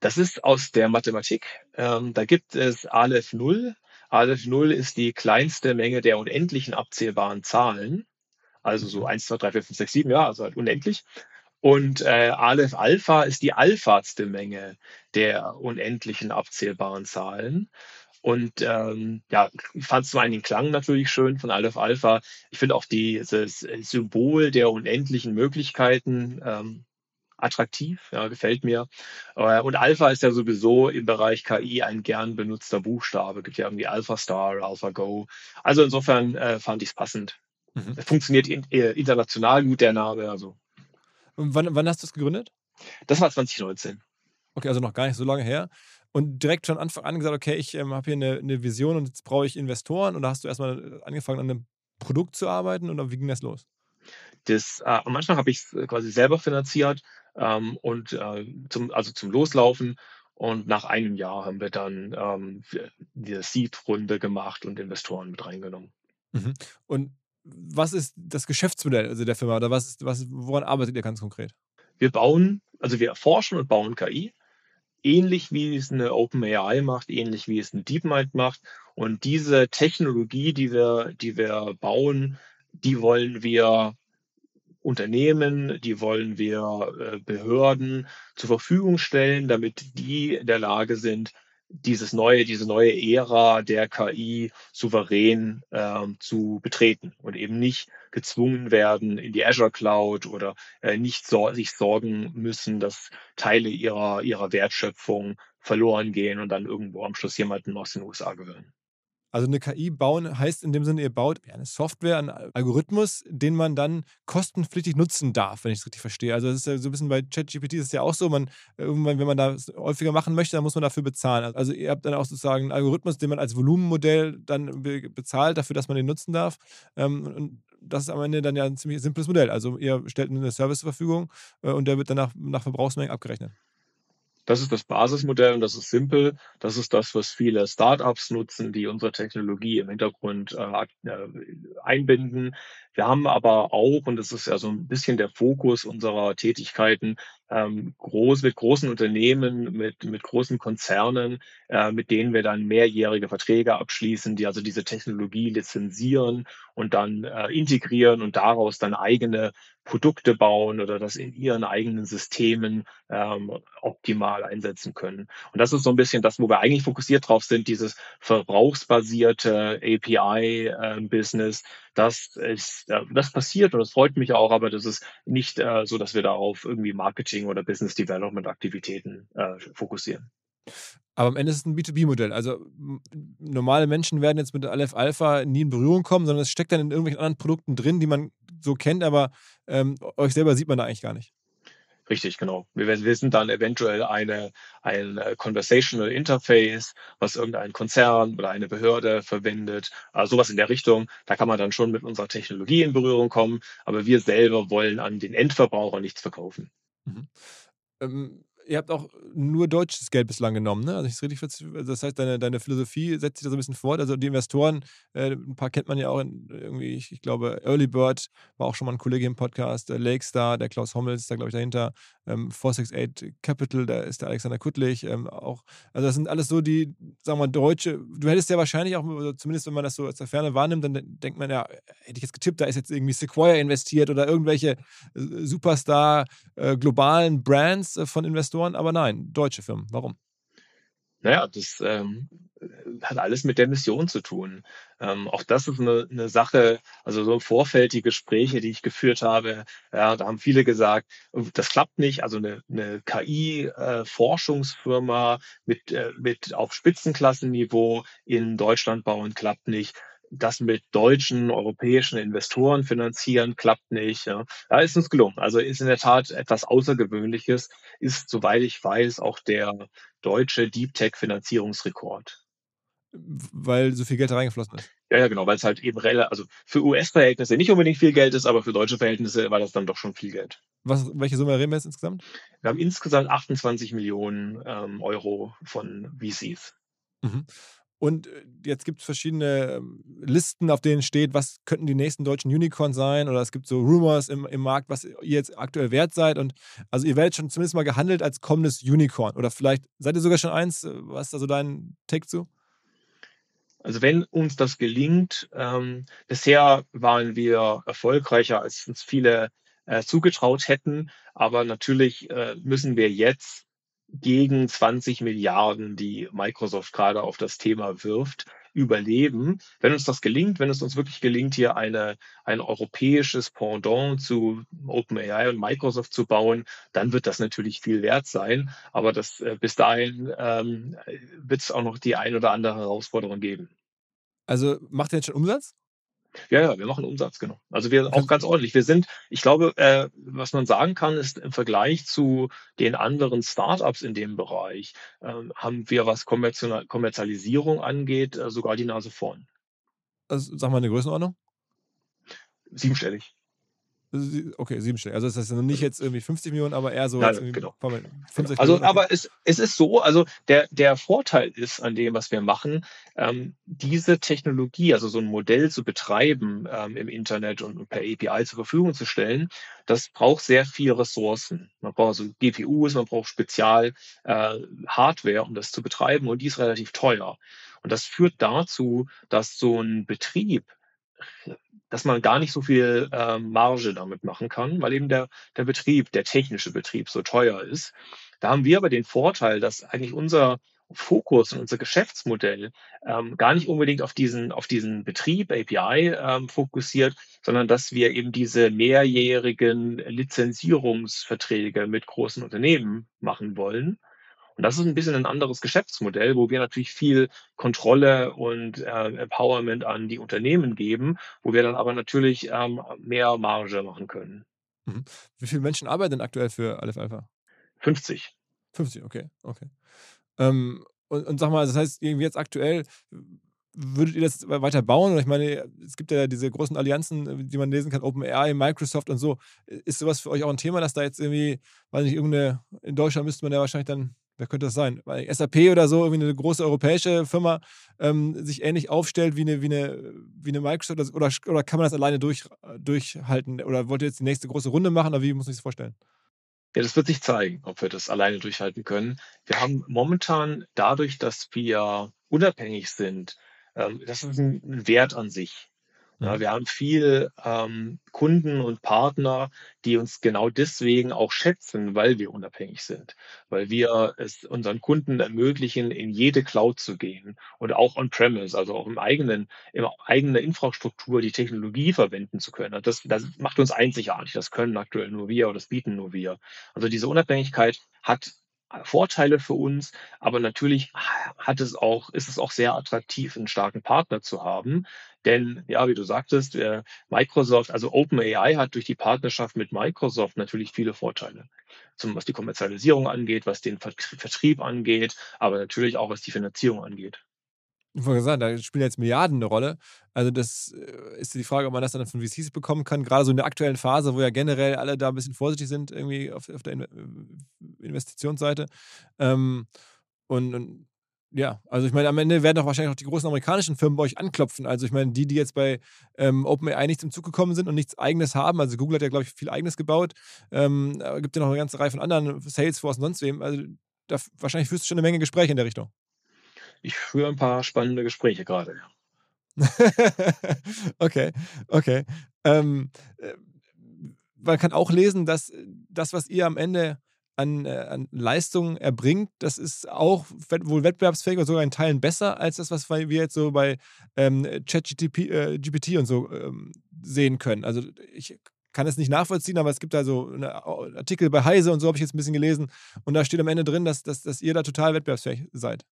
Das ist aus der Mathematik. Ähm, da gibt es Aleph 0. Aleph 0 ist die kleinste Menge der unendlichen abzählbaren Zahlen. Also so 1, 2, 3, 4, 5, 6, 7, ja, also halt unendlich. Und äh, Aleph Alpha ist die alphatste Menge der unendlichen abzählbaren Zahlen. Und ähm, ja, ich fand zum einen den Klang natürlich schön von Aleph Alpha. Ich finde auch dieses Symbol der unendlichen Möglichkeiten ähm, attraktiv, ja, gefällt mir. Äh, und Alpha ist ja sowieso im Bereich KI ein gern benutzter Buchstabe. Gibt ja irgendwie Alpha Star, Alpha Go. Also insofern äh, fand ich es passend. Mhm. Funktioniert in, äh, international gut der Name. Also. Und wann, wann hast du es gegründet? Das war 2019. Okay, also noch gar nicht so lange her und direkt von Anfang an gesagt, okay, ich ähm, habe hier eine, eine, Vision und jetzt brauche ich Investoren? Oder hast du erstmal angefangen, an einem Produkt zu arbeiten oder wie ging das los? Das, äh, am Anfang habe ich es äh, quasi selber finanziert ähm, und äh, zum, also zum Loslaufen. Und nach einem Jahr haben wir dann ähm, die Seed-Runde gemacht und Investoren mit reingenommen. Mhm. Und was ist das Geschäftsmodell also der Firma oder was ist, was, woran arbeitet ihr ganz konkret? Wir bauen, also wir erforschen und bauen KI ähnlich wie es eine OpenAI macht, ähnlich wie es eine DeepMind macht. Und diese Technologie, die wir, die wir bauen, die wollen wir Unternehmen, die wollen wir äh, Behörden zur Verfügung stellen, damit die in der Lage sind, dieses neue, diese neue Ära der KI souverän ähm, zu betreten und eben nicht gezwungen werden in die Azure Cloud oder äh, nicht so, sich sorgen müssen, dass Teile ihrer, ihrer Wertschöpfung verloren gehen und dann irgendwo am Schluss jemanden aus den USA gehören. Also eine KI bauen heißt in dem Sinne, ihr baut eine Software, einen Algorithmus, den man dann kostenpflichtig nutzen darf, wenn ich es richtig verstehe. Also das ist ja so ein bisschen bei ChatGPT ist ja auch so, man wenn man das häufiger machen möchte, dann muss man dafür bezahlen. Also ihr habt dann auch sozusagen einen Algorithmus, den man als Volumenmodell dann bezahlt, dafür, dass man den nutzen darf. Ähm, und das ist am Ende dann ja ein ziemlich simples Modell. Also ihr stellt einen Service zur Verfügung äh, und der wird dann nach, nach Verbrauchsmengen abgerechnet. Das ist das Basismodell und das ist simpel. Das ist das, was viele Startups nutzen, die unsere Technologie im Hintergrund äh, äh, einbinden. Wir haben aber auch, und das ist ja so ein bisschen der Fokus unserer Tätigkeiten, ähm, groß, mit großen Unternehmen, mit, mit großen Konzernen, äh, mit denen wir dann mehrjährige Verträge abschließen, die also diese Technologie lizenzieren und dann äh, integrieren und daraus dann eigene Produkte bauen oder das in ihren eigenen Systemen ähm, optimal einsetzen können. Und das ist so ein bisschen das, wo wir eigentlich fokussiert drauf sind, dieses verbrauchsbasierte API-Business. Äh, das ist, äh, das passiert und das freut mich auch, aber das ist nicht äh, so, dass wir da auf irgendwie Marketing oder Business Development Aktivitäten äh, fokussieren. Aber am Ende ist es ein B2B-Modell. Also normale Menschen werden jetzt mit Aleph Alpha nie in Berührung kommen, sondern es steckt dann in irgendwelchen anderen Produkten drin, die man so kennt, aber ähm, euch selber sieht man da eigentlich gar nicht. Richtig, genau. Wir, wir sind dann eventuell eine, ein äh, Conversational Interface, was irgendein Konzern oder eine Behörde verwendet, also sowas in der Richtung. Da kann man dann schon mit unserer Technologie in Berührung kommen, aber wir selber wollen an den Endverbraucher nichts verkaufen. Mhm. Ähm, ihr habt auch nur deutsches Geld bislang genommen, ne? Also ich richtig, das heißt, deine, deine Philosophie setzt sich da so ein bisschen fort. Also die Investoren, äh, ein paar kennt man ja auch in, irgendwie, ich, ich, glaube, Early Bird war auch schon mal ein Kollege im Podcast, der Lakestar, der Klaus Hommels ist da, glaube ich, dahinter, ähm, 468 Capital, da ist der Alexander Kuttlich, ähm, auch, also das sind alles so die, sagen wir mal, deutsche, du hättest ja wahrscheinlich auch, also zumindest wenn man das so aus der Ferne wahrnimmt, dann denkt man ja, hätte ich jetzt getippt, da ist jetzt irgendwie Sequoia investiert oder irgendwelche äh, Superstar äh, globalen Brands äh, von Investoren Investoren, aber nein, deutsche Firmen. Warum? Naja, das ähm, hat alles mit der Mission zu tun. Ähm, auch das ist eine, eine Sache, also so im Vorfeld die Gespräche, die ich geführt habe, ja, da haben viele gesagt, das klappt nicht. Also eine, eine KI-Forschungsfirma äh, mit, äh, mit auf Spitzenklassenniveau in Deutschland bauen klappt nicht das mit deutschen, europäischen Investoren finanzieren, klappt nicht. Ja. Da ist uns gelungen. Also ist in der Tat etwas Außergewöhnliches, ist, soweit ich weiß, auch der deutsche Deep Tech Finanzierungsrekord. Weil so viel Geld da reingeflossen ist. Ja, ja, genau, weil es halt eben relativ, also für US-Verhältnisse nicht unbedingt viel Geld ist, aber für deutsche Verhältnisse war das dann doch schon viel Geld. Was, welche Summe reden wir jetzt insgesamt? Wir haben insgesamt 28 Millionen ähm, Euro von VCs. Mhm. Und äh, jetzt gibt es verschiedene ähm, Listen, auf denen steht, was könnten die nächsten deutschen Unicorns sein. Oder es gibt so Rumors im, im Markt, was ihr jetzt aktuell wert seid. Und also ihr werdet schon zumindest mal gehandelt als kommendes Unicorn. Oder vielleicht seid ihr sogar schon eins. Äh, was ist da so dein Take zu? Also wenn uns das gelingt, ähm, bisher waren wir erfolgreicher, als uns viele äh, zugetraut hätten. Aber natürlich äh, müssen wir jetzt gegen 20 Milliarden, die Microsoft gerade auf das Thema wirft, überleben. Wenn uns das gelingt, wenn es uns wirklich gelingt, hier eine, ein europäisches Pendant zu OpenAI und Microsoft zu bauen, dann wird das natürlich viel wert sein. Aber das, äh, bis dahin ähm, wird es auch noch die ein oder andere Herausforderung geben. Also macht ihr jetzt schon Umsatz? Ja, ja, wir machen Umsatz, genau. Also wir auch ganz ordentlich. Wir sind, ich glaube, äh, was man sagen kann, ist im Vergleich zu den anderen Startups in dem Bereich, äh, haben wir, was Kommerzialisierung angeht, äh, sogar die Nase vorn. Also, sag mal eine Größenordnung? Siebenstellig. Okay, siebenstellig. Also das heißt nicht jetzt irgendwie 50 Millionen, aber eher so. Ja, genau. 65 also, Millionen. aber es, es ist so, also der, der Vorteil ist an dem, was wir machen, ähm, diese Technologie, also so ein Modell zu betreiben ähm, im Internet und per API zur Verfügung zu stellen, das braucht sehr viel Ressourcen. Man braucht also GPUs, man braucht Spezial äh, Hardware, um das zu betreiben und die ist relativ teuer. Und das führt dazu, dass so ein Betrieb dass man gar nicht so viel äh, Marge damit machen kann, weil eben der, der Betrieb, der technische Betrieb so teuer ist. Da haben wir aber den Vorteil, dass eigentlich unser Fokus und unser Geschäftsmodell ähm, gar nicht unbedingt auf diesen, auf diesen Betrieb API ähm, fokussiert, sondern dass wir eben diese mehrjährigen Lizenzierungsverträge mit großen Unternehmen machen wollen Und das ist ein bisschen ein anderes Geschäftsmodell, wo wir natürlich viel Kontrolle und äh, Empowerment an die Unternehmen geben, wo wir dann aber natürlich ähm, mehr Marge machen können. Mhm. Wie viele Menschen arbeiten denn aktuell für Aleph Alpha? 50. 50, okay, okay. Ähm, und, und sag mal, das heißt, irgendwie jetzt aktuell, würdet ihr das weiter bauen? Ich meine, es gibt ja diese großen Allianzen, die man lesen kann, OpenAI, Microsoft und so. Ist sowas für euch auch ein Thema, dass da jetzt irgendwie, weiß nicht, irgendeine, in Deutschland müsste man ja wahrscheinlich dann, wer könnte das sein? Weil SAP oder so, irgendwie eine große europäische Firma ähm, sich ähnlich aufstellt wie eine, wie eine, wie eine Microsoft oder, oder kann man das alleine durch, durchhalten? Oder wollt ihr jetzt die nächste große Runde machen oder wie muss sich das vorstellen? Ja, das wird sich zeigen, ob wir das alleine durchhalten können. Wir haben momentan dadurch, dass wir unabhängig sind, ähm, das ist ein Wert an sich. Ja, mhm. wir haben viele ähm, Kunden und Partner, die uns genau deswegen auch schätzen, weil wir unabhängig sind, weil wir es unseren Kunden ermöglichen, in jede Cloud zu gehen und auch on-premise, also auch im eigenen, in eigener Infrastruktur die Technologie verwenden zu können. Das, das macht uns einzigartig. Das können aktuell nur wir oder das bieten nur wir. Also diese Unabhängigkeit hat Vorteile für uns, aber natürlich hat es auch, ist es auch sehr attraktiv, einen starken Partner zu haben. Denn, ja, wie du sagtest, äh, Microsoft, also OpenAI hat durch die Partnerschaft mit Microsoft natürlich viele Vorteile. Zum, was die Kommerzialisierung angeht, was den Vertrieb angeht, aber natürlich auch was die Finanzierung angeht. Ich wollte sagen, da spielen jetzt Milliarden eine Rolle. Also das äh, ist die Frage, ob man das dann von VCs bekommen kann, gerade so in der aktuellen Phase, wo ja generell alle da ein bisschen vorsichtig sind, irgendwie auf, auf der äh, Investitionsseite. Ähm, und, und, ja, also ich meine, am Ende werden auch wahrscheinlich auch die großen amerikanischen Firmen bei euch anklopfen. Also ich meine, die, die jetzt bei ähm, OpenAI nicht zum Zug gekommen sind und nichts eigenes haben, also Google hat ja, glaube ich, viel eigenes gebaut, ähm, gibt ja noch eine ganze Reihe von anderen, Salesforce und sonst wem. Also da wahrscheinlich führst du schon eine Menge Gespräche in der Richtung. Ich führe ein paar spannende Gespräche gerade. okay, okay. Ähm, äh, man kann auch lesen, dass das, was ihr am Ende an, äh, an Leistung erbringt, das ist auch wohl wettbewerbsfähig oder sogar in Teilen besser als das, was wir jetzt so bei ähm, ChatGPT äh, und so ähm, sehen können. Also ich kann es nicht nachvollziehen, aber es gibt da so Artikel bei Heise und so habe ich jetzt ein bisschen gelesen und da steht am Ende drin, dass, dass, dass ihr da total wettbewerbsfähig seid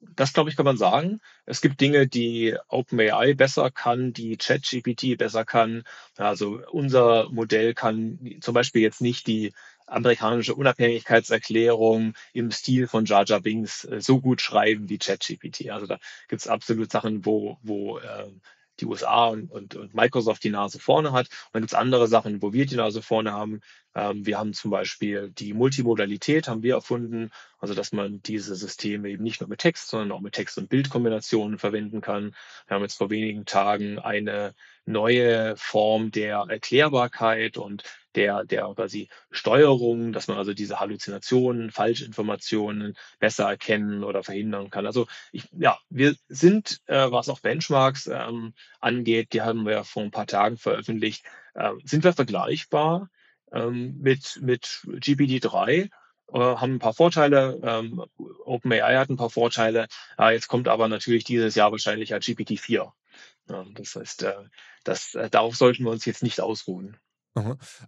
das glaube ich, kann man sagen. Es gibt Dinge, die OpenAI besser kann, die ChatGPT besser kann. Also unser Modell kann zum Beispiel jetzt nicht die amerikanische Unabhängigkeitserklärung im Stil von Jar Jar Binks äh, so gut schreiben wie ChatGPT. Also da gibt es absolut Sachen, wo, wo äh, die USA und, und, und Microsoft die Nase vorne hat. Und dann gibt es andere Sachen, wo wir die Nase vorne haben. Ähm, wir haben zum Beispiel die Multimodalität haben wir erfunden, also dass man diese Systeme eben nicht nur mit Text, sondern auch mit Text- und Bildkombinationen verwenden kann. Wir haben jetzt vor wenigen Tagen eine neue Form der Erklärbarkeit und der, der quasi Steuerung, dass man also diese Halluzinationen, Falschinformationen besser erkennen oder verhindern kann. Also ich, ja, wir sind, äh, was auch Benchmarks ähm, angeht, die haben wir vor ein paar Tagen veröffentlicht, äh, sind wir vergleichbar ähm, mit, mit GPT-3 äh, haben ein paar Vorteile. Ähm, OpenAI hat ein paar Vorteile. Ja, jetzt kommt aber natürlich dieses Jahr wahrscheinlich ja GPT-4. Ja, das heißt, äh, das, äh, darauf sollten wir uns jetzt nicht ausruhen.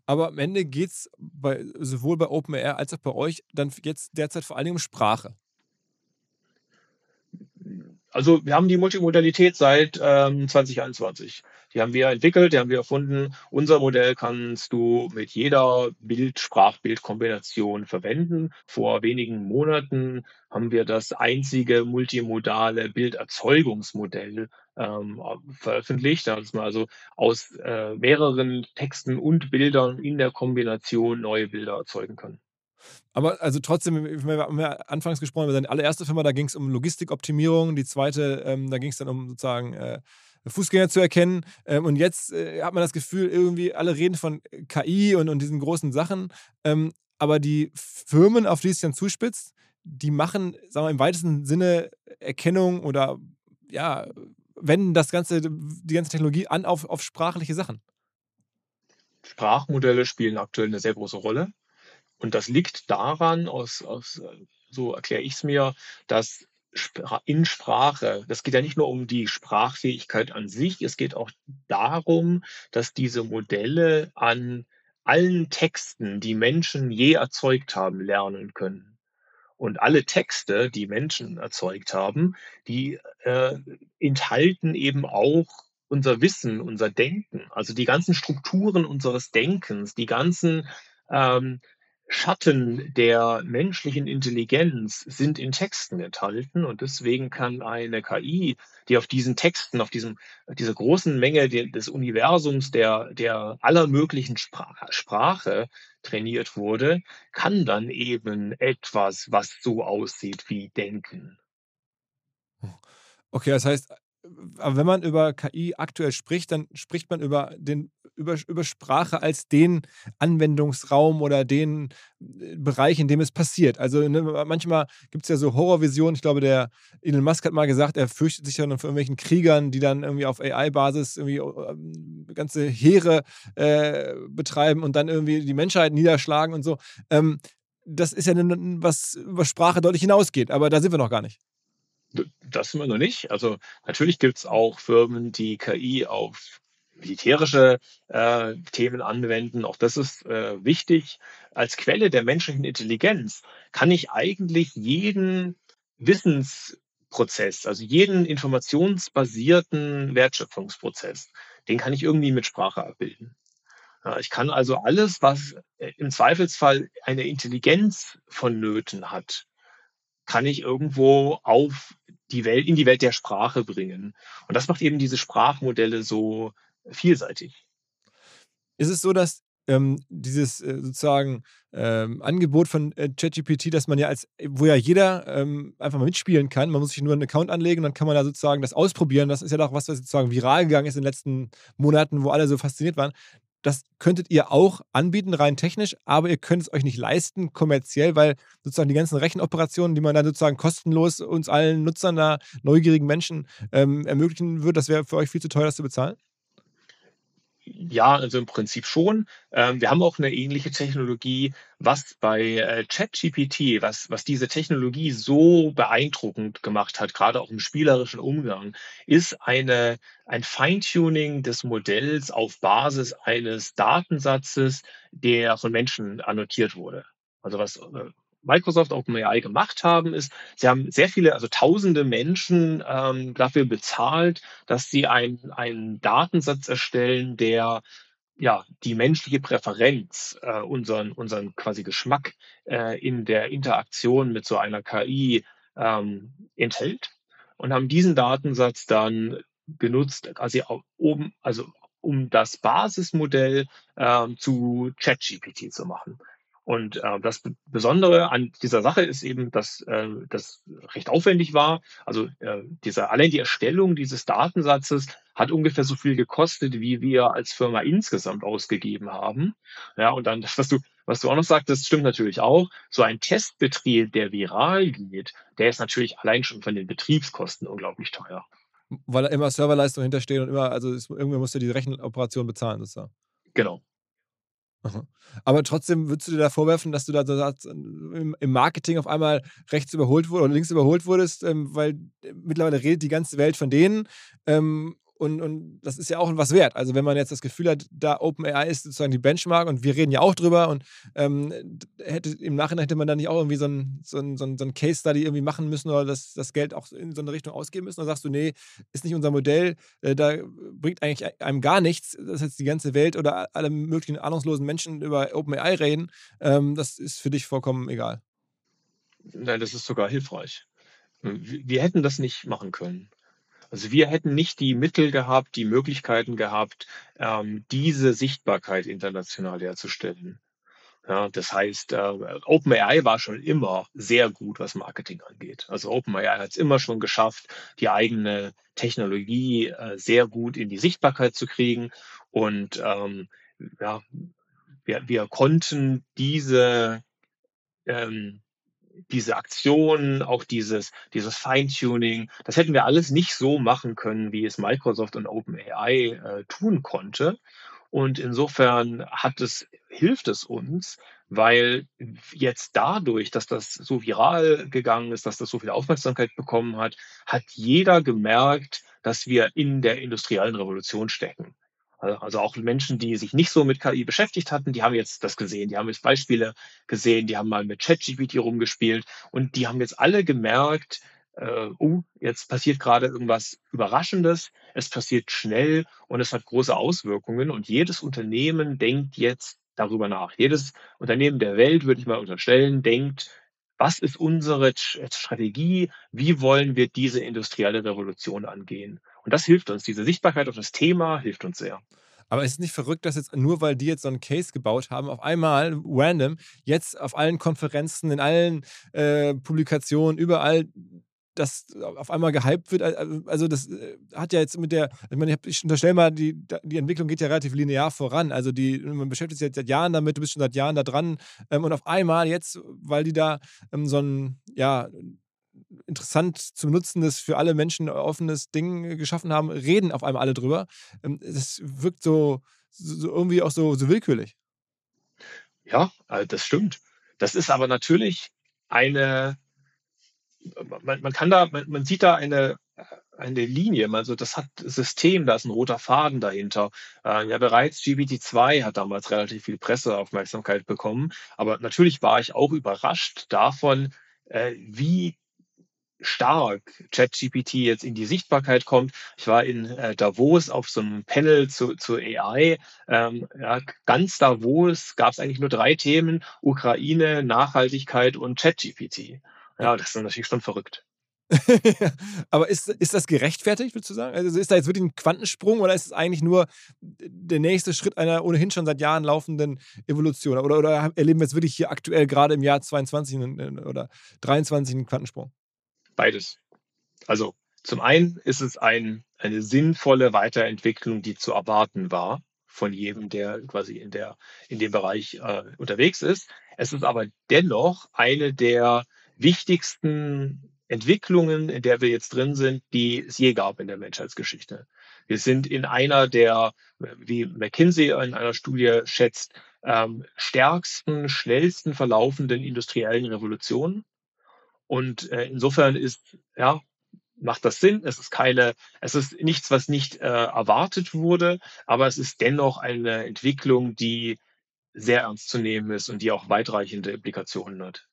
Aber am Ende geht es bei, sowohl bei OpenAI als auch bei euch dann jetzt derzeit vor allem um Sprache. Also wir haben die Multimodalität seit ähm, 2021. Die haben wir entwickelt, die haben wir erfunden. Unser Modell kannst du mit jeder Bild-Sprach-Bild-Kombination verwenden. Vor wenigen Monaten haben wir das einzige multimodale Bilderzeugungsmodell ähm, veröffentlicht, man also aus äh, mehreren Texten und Bildern in der Kombination neue Bilder erzeugen kann. Aber also trotzdem, wir haben ja anfangs gesprochen über seine allererste Firma, da ging es um Logistikoptimierung, die zweite, ähm, da ging es dann um sozusagen äh, Fußgänger zu erkennen. Ähm, und jetzt äh, hat man das Gefühl, irgendwie alle reden von KI und, und diesen großen Sachen. Ähm, aber die Firmen, auf die es dann zuspitzt, die machen, sagen wir im weitesten Sinne Erkennung oder ja, wenden das ganze, die ganze Technologie an auf, auf sprachliche Sachen. Sprachmodelle spielen aktuell eine sehr große Rolle. Und das liegt daran, aus, aus so erkläre ich es mir, dass in Sprache, das geht ja nicht nur um die Sprachfähigkeit an sich, es geht auch darum, dass diese Modelle an allen Texten, die Menschen je erzeugt haben, lernen können. Und alle Texte, die Menschen erzeugt haben, die äh, enthalten eben auch unser Wissen, unser Denken, also die ganzen Strukturen unseres Denkens, die ganzen ähm, Schatten der menschlichen Intelligenz sind in Texten enthalten und deswegen kann eine KI, die auf diesen Texten, auf diesem, dieser großen Menge des Universums, der, der aller möglichen Sprache, Sprache trainiert wurde, kann dann eben etwas, was so aussieht wie Denken. Okay, das heißt, aber wenn man über KI aktuell spricht, dann spricht man über, den, über, über Sprache als den Anwendungsraum oder den äh, Bereich, in dem es passiert. Also ne, manchmal gibt es ja so Horrorvisionen. Ich glaube, der Elon Musk hat mal gesagt, er fürchtet sich dann von irgendwelchen Kriegern, die dann irgendwie auf AI-Basis irgendwie äh, ganze Heere äh, betreiben und dann irgendwie die Menschheit niederschlagen und so. Ähm, das ist ja was über Sprache deutlich hinausgeht, aber da sind wir noch gar nicht. Das sind wir noch nicht. Also natürlich gibt es auch Firmen, die KI auf militärische äh, Themen anwenden. Auch das ist äh, wichtig. Als Quelle der menschlichen Intelligenz kann ich eigentlich jeden Wissensprozess, also jeden informationsbasierten Wertschöpfungsprozess, den kann ich irgendwie mit Sprache abbilden. Ich kann also alles, was äh, im Zweifelsfall eine Intelligenz vonnöten hat, kann ich irgendwo auf die Welt, in die Welt der Sprache bringen. Und das macht eben diese Sprachmodelle so vielseitig. Ist es so, dass ähm, dieses äh, sozusagen ähm, Angebot von äh, ChatGPT, dass man ja als, wo ja jeder ähm, einfach mal mitspielen kann, man muss sich nur einen Account anlegen, dann kann man da sozusagen das ausprobieren. Das ist ja doch was, was sozusagen viral gegangen ist in den letzten Monaten, wo alle so fasziniert waren. Das könntet ihr auch anbieten, rein technisch, aber ihr könnt es euch nicht leisten, kommerziell, weil sozusagen die ganzen Rechenoperationen, die man dann sozusagen kostenlos uns allen Nutzern, da neugierigen Menschen ähm, ermöglichen würde, das wäre für euch viel zu teuer, das zu bezahlen? Ja, also im Prinzip schon. Ähm, wir haben auch eine ähnliche Technologie, was bei äh, ChatGPT, was, was diese Technologie so beeindruckend gemacht hat, gerade auch im spielerischen Umgang, ist eine, ein Feintuning des Modells auf Basis eines Datensatzes, der von Menschen annotiert wurde. Also was äh, Microsoft OpenAI gemacht haben, ist, sie haben sehr viele, also tausende Menschen ähm, dafür bezahlt, dass sie einen Datensatz erstellen, der ja die menschliche Präferenz, äh, unseren, unseren quasi Geschmack äh, in der Interaktion mit so einer KI ähm, enthält und haben diesen Datensatz dann genutzt, quasi oben, also um das Basismodell äh, zu ChatGPT zu machen. Und äh, das Besondere an dieser Sache ist eben, dass äh, das recht aufwendig war. Also äh, dieser, allein die Erstellung dieses Datensatzes hat ungefähr so viel gekostet, wie wir als Firma insgesamt ausgegeben haben. Ja, und dann was du, was du auch noch sagtest, stimmt natürlich auch. So ein Testbetrieb, der viral geht, der ist natürlich allein schon von den Betriebskosten unglaublich teuer. Weil da immer Serverleistung hinterstehen und immer, also es, irgendwer musste die Rechenoperation bezahlen, sozusagen. Genau. Aber trotzdem würdest du dir da vorwerfen, dass du da so im Marketing auf einmal rechts überholt wurdest oder links überholt wurdest, ähm, weil äh, mittlerweile redet die ganze Welt von denen. Ähm, und, und das ist ja auch was wert. Also wenn man jetzt das Gefühl hat, da OpenAI ist sozusagen die Benchmark und wir reden ja auch drüber und ähm, hätte, im Nachhinein hätte man dann nicht auch irgendwie so ein, so ein, so ein, Case-Study irgendwie machen müssen oder das, das Geld auch in so eine Richtung ausgeben müssen? Oder sagst du, nee, ist nicht unser Modell, äh, da bringt eigentlich einem gar nichts, dass jetzt die ganze Welt oder alle möglichen ahnungslosen Menschen über OpenAI reden. Ähm, das ist für dich vollkommen egal. Nein, das ist sogar hilfreich. Wir hätten das nicht machen können. Also wir hätten nicht die Mittel gehabt, die Möglichkeiten gehabt, ähm, diese Sichtbarkeit international herzustellen. Ja, das heißt, äh, OpenAI war schon immer sehr gut, was Marketing angeht. Also OpenAI hat es immer schon geschafft, die eigene Technologie äh, sehr gut in die Sichtbarkeit zu kriegen. Und ähm, ja, wir, wir konnten diese ähm, diese Aktion, auch dieses, dieses Feintuning, das hätten wir alles nicht so machen können, wie es Microsoft und OpenAI äh, tun konnte. Und insofern hat es, hilft es uns, weil jetzt dadurch, dass das so viral gegangen ist, dass das so viel Aufmerksamkeit bekommen hat, hat jeder gemerkt, dass wir in der industriellen Revolution stecken. Also auch Menschen, die sich nicht so mit KI beschäftigt hatten, die haben jetzt das gesehen, die haben jetzt Beispiele gesehen, die haben mal mit ChatGPT rumgespielt und die haben jetzt alle gemerkt, äh, oh, jetzt passiert gerade irgendwas Überraschendes, es passiert schnell und es hat große Auswirkungen und jedes Unternehmen denkt jetzt darüber nach. Jedes Unternehmen der Welt, würde ich mal unterstellen, denkt, was ist unsere Strategie? Wie wollen wir diese industrielle Revolution angehen? Und das hilft uns. Diese Sichtbarkeit auf das Thema hilft uns sehr. Aber ist es nicht verrückt, dass jetzt nur weil die jetzt so einen Case gebaut haben, auf einmal random jetzt auf allen Konferenzen, in allen äh, Publikationen, überall das auf einmal gehypt wird. Also das äh, hat ja jetzt mit der, ich meine, ich unterstelle mal, die, die Entwicklung geht ja relativ linear voran. Also die, man beschäftigt sich jetzt seit Jahren damit, du bist schon seit Jahren da dran. Ähm, und auf einmal jetzt, weil die da ähm, so ein, ja, interessant zu benutzendes, für alle Menschen offenes Ding geschaffen haben, reden auf einmal alle drüber. Ähm, das wirkt so, so irgendwie auch so, so willkürlich. Ja, äh, das stimmt. Das ist aber natürlich eine man, man kann da, man, man sieht da eine, eine Linie, also das hat System, da ist ein roter Faden dahinter. Äh, ja, bereits GPT-2 hat damals relativ viel Presseaufmerksamkeit bekommen, aber natürlich war ich auch überrascht davon, äh, wie stark ChatGPT jetzt in die Sichtbarkeit kommt. Ich war in äh, Davos auf so einem Panel zu, zu AI. Ähm, ja, ganz Davos gab es eigentlich nur drei Themen, Ukraine, Nachhaltigkeit und ChatGPT. Ja, das ist natürlich schon verrückt. Aber ist, ist das gerechtfertigt, würdest du sagen? Also ist da jetzt wirklich ein Quantensprung oder ist es eigentlich nur der nächste Schritt einer ohnehin schon seit Jahren laufenden Evolution? Oder, oder erleben wir jetzt wirklich hier aktuell gerade im Jahr 22 oder 23 einen Quantensprung? Beides. Also zum einen ist es ein, eine sinnvolle Weiterentwicklung, die zu erwarten war von jedem, der quasi in, der, in dem Bereich äh, unterwegs ist. Es ist aber dennoch eine der wichtigsten Entwicklungen, in der wir jetzt drin sind, die es je gab in der Menschheitsgeschichte. Wir sind in einer der, wie McKinsey in einer Studie schätzt, ähm, stärksten, schnellsten verlaufenden industriellen Revolutionen. Und äh, insofern ist, ja, macht das Sinn. Es ist keine, es ist nichts, was nicht äh, erwartet wurde, aber es ist dennoch eine Entwicklung, die sehr ernst zu nehmen ist und die auch weitreichende Implikationen hat.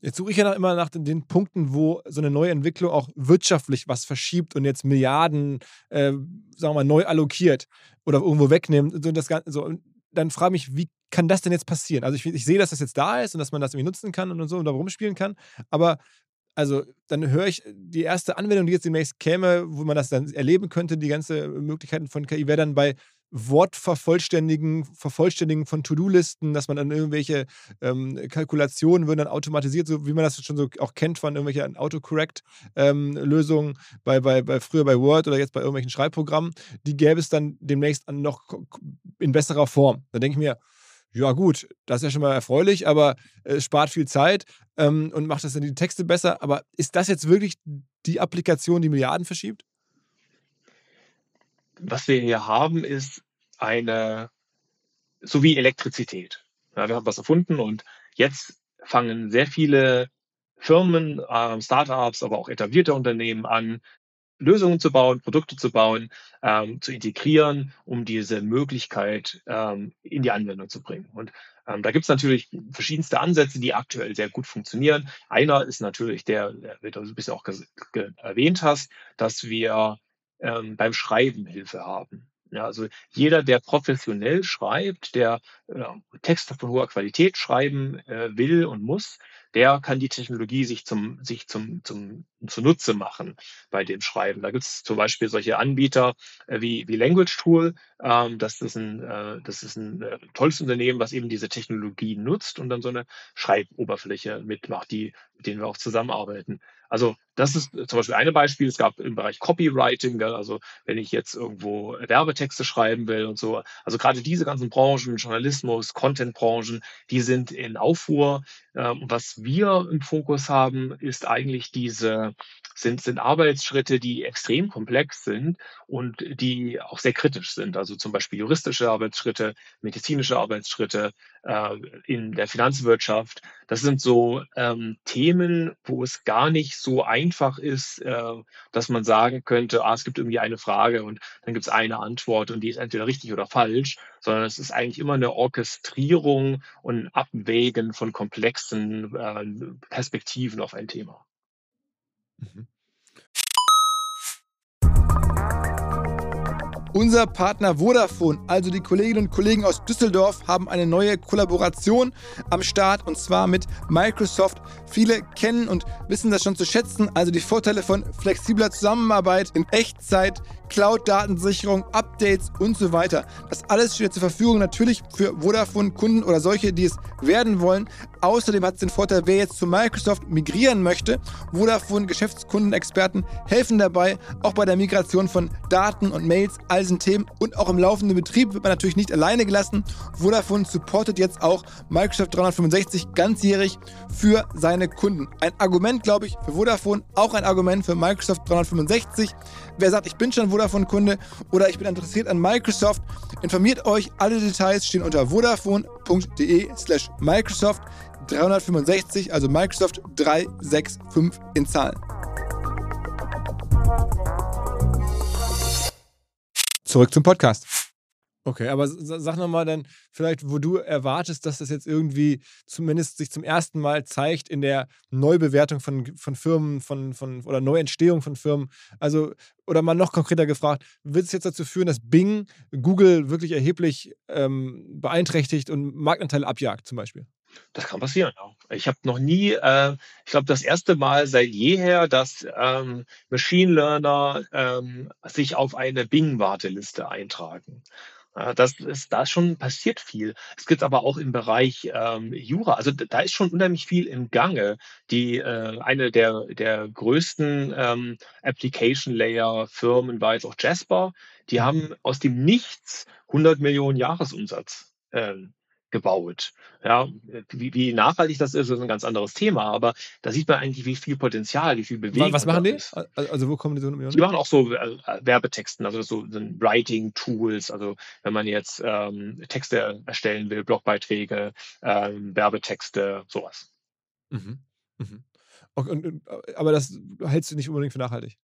Jetzt suche ich ja immer nach den, den, Punkten, wo so eine neue Entwicklung auch wirtschaftlich was verschiebt und jetzt Milliarden, äh, sagen wir mal, neu allokiert oder irgendwo wegnimmt. So das Ganze, so. Und dann frage ich mich, wie kann das denn jetzt passieren? Also ich, ich sehe, dass das jetzt da ist und dass man das irgendwie nutzen kann und so und da rumspielen kann, aber also dann höre ich die erste Anwendung, die jetzt demnächst käme, wo man das dann erleben könnte, die ganze Möglichkeiten von KI, wäre dann bei Wortvervollständigen, Vervollständigen von To-Do-Listen, dass man dann irgendwelche ähm, Kalkulationen würden dann automatisiert, so wie man das schon so auch kennt von irgendwelchen Autocorrect-Lösungen ähm, bei, bei, bei früher bei Word oder jetzt bei irgendwelchen Schreibprogrammen, die gäbe es dann demnächst noch in besserer Form. Da denke ich mir, ja gut, das ist ja schon mal erfreulich, aber es spart viel Zeit ähm, und macht das dann die Texte besser. Aber ist das jetzt wirklich die Applikation, die Milliarden verschiebt? Was wir hier haben, ist eine, so wie Elektrizität. Ja, wir haben was erfunden und jetzt fangen sehr viele Firmen, äh, Startups, aber auch etablierte Unternehmen an, Lösungen zu bauen, Produkte zu bauen, ähm, zu integrieren, um diese Möglichkeit ähm, in die Anwendung zu bringen. Und ähm, da gibt es natürlich verschiedenste Ansätze, die aktuell sehr gut funktionieren. Einer ist natürlich der, der du ein bisschen auch erwähnt hast, dass wir ähm, beim Schreiben Hilfe haben. Ja, also jeder, der professionell schreibt, der äh, Texte von hoher Qualität schreiben äh, will und muss, der kann die Technologie sich zum, sich zum, zum, zunutze machen bei dem Schreiben. Da gibt es zum Beispiel solche Anbieter äh, wie, wie Language Tool. Ähm, das ist ein, äh, das ist ein äh, tolles Unternehmen, was eben diese Technologie nutzt und dann so eine Schreiboberfläche mitmacht, die, mit denen wir auch zusammenarbeiten. Also das ist zum Beispiel ein Beispiel. Es gab im Bereich Copywriting, also wenn ich jetzt irgendwo Werbetexte schreiben will und so. Also gerade diese ganzen Branchen, Journalismus, Content-Branchen, die sind in Aufruhr. Ähm, was wir im Fokus haben, ist eigentlich diese sind, sind Arbeitsschritte, die extrem komplex sind und die auch sehr kritisch sind. Also zum Beispiel juristische Arbeitsschritte, medizinische Arbeitsschritte äh, in der Finanzwirtschaft. Das sind so ähm, Themen, wo es gar nicht so einfach einfach ist, äh, dass man sagen könnte, ah, es gibt irgendwie eine Frage und dann gibt es eine Antwort und die ist entweder richtig oder falsch, sondern es ist eigentlich immer eine Orchestrierung und ein Abwägen von komplexen äh, Perspektiven auf ein Thema. Mhm. Unser Partner Vodafone, also die Kolleginnen und Kollegen aus Düsseldorf, haben eine neue Kollaboration am Start und zwar mit Microsoft. Viele kennen und wissen das schon zu schätzen, also die Vorteile von flexibler Zusammenarbeit in Echtzeit, Cloud-Datensicherung, Updates und so weiter. Das alles steht zur Verfügung natürlich für Vodafone-Kunden oder solche, die es werden wollen. Außerdem hat es den Vorteil, wer jetzt zu Microsoft migrieren möchte. Vodafone Geschäftskundenexperten helfen dabei, auch bei der Migration von Daten und Mails, all diesen Themen und auch im laufenden Betrieb wird man natürlich nicht alleine gelassen. Vodafone supportet jetzt auch Microsoft 365 ganzjährig für seine Kunden. Ein Argument, glaube ich, für Vodafone, auch ein Argument für Microsoft 365. Wer sagt, ich bin schon Vodafone-Kunde oder ich bin interessiert an Microsoft, informiert euch. Alle Details stehen unter vodafone.de slash Microsoft 365, also Microsoft 365 in Zahlen. Zurück zum Podcast. Okay, aber sag nochmal dann vielleicht, wo du erwartest, dass das jetzt irgendwie zumindest sich zum ersten Mal zeigt in der Neubewertung von, von Firmen von, von, oder Neuentstehung von Firmen. Also, oder mal noch konkreter gefragt, wird es jetzt dazu führen, dass Bing Google wirklich erheblich ähm, beeinträchtigt und Marktanteile abjagt zum Beispiel? Das kann passieren. Ja. Ich habe noch nie, äh, ich glaube, das erste Mal seit jeher, dass ähm, Machine Learner ähm, sich auf eine Bing-Warteliste eintragen. Ja, das ist, da schon passiert viel. Es gibt aber auch im Bereich ähm, Jura, also da ist schon unheimlich viel im Gange. Die äh, eine der der größten ähm, Application Layer Firmen war jetzt auch Jasper. Die haben aus dem Nichts 100 Millionen Jahresumsatz ähm, gebaut. Ja, wie, wie nachhaltig das ist, ist ein ganz anderes Thema, aber da sieht man eigentlich, wie viel Potenzial, wie viel Bewegung. Was machen die? Ist. Also wo kommen die so Die machen auch so äh, Werbetexten, also so, Writing-Tools, also wenn man jetzt ähm, Texte erstellen will, Blogbeiträge, ähm, Werbetexte, sowas. Mhm. Mhm. Und, und, aber das hältst du nicht unbedingt für nachhaltig?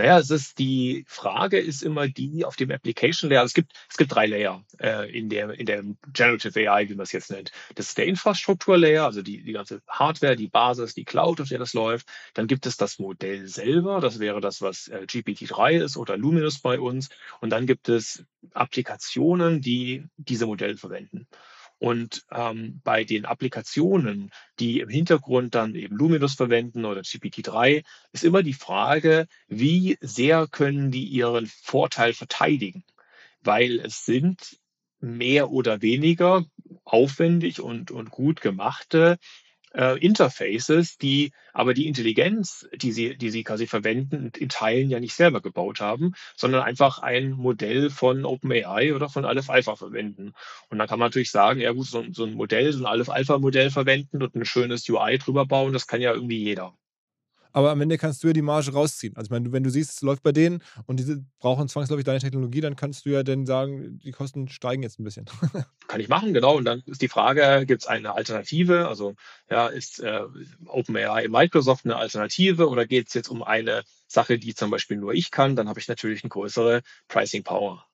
Naja, es ist die Frage ist immer die auf dem Application Layer. Es gibt, es gibt drei Layer äh, in, der, in der Generative AI, wie man es jetzt nennt. Das ist der Infrastruktur Layer, also die, die ganze Hardware, die Basis, die Cloud, auf der das läuft. Dann gibt es das Modell selber. Das wäre das, was äh, GPT-3 ist oder Luminous bei uns. Und dann gibt es Applikationen, die diese Modelle verwenden. Und ähm, bei den Applikationen, die im Hintergrund dann eben Luminous verwenden oder GPT-3, ist immer die Frage, wie sehr können die ihren Vorteil verteidigen? Weil es sind mehr oder weniger aufwendig und, und gut gemachte äh, Interfaces, die aber die Intelligenz, die sie, die sie quasi verwenden, in Teilen ja nicht selber gebaut haben, sondern einfach ein Modell von OpenAI oder von Aleph Alpha verwenden. Und dann kann man natürlich sagen, ja gut, so, so ein Modell, so ein Aleph Alpha Modell verwenden und ein schönes UI drüber bauen, das kann ja irgendwie jeder aber am Ende kannst du ja die Marge rausziehen. Also ich meine, wenn du siehst, es läuft bei denen und diese brauchen zwangsläufig deine Technologie, dann kannst du ja dann sagen, die Kosten steigen jetzt ein bisschen. Kann ich machen, genau. Und dann ist die Frage, gibt es eine Alternative? Also ja, ist äh, OpenAI Microsoft eine Alternative oder geht es jetzt um eine Sache, die zum Beispiel nur ich kann? Dann habe ich natürlich eine größere Pricing Power.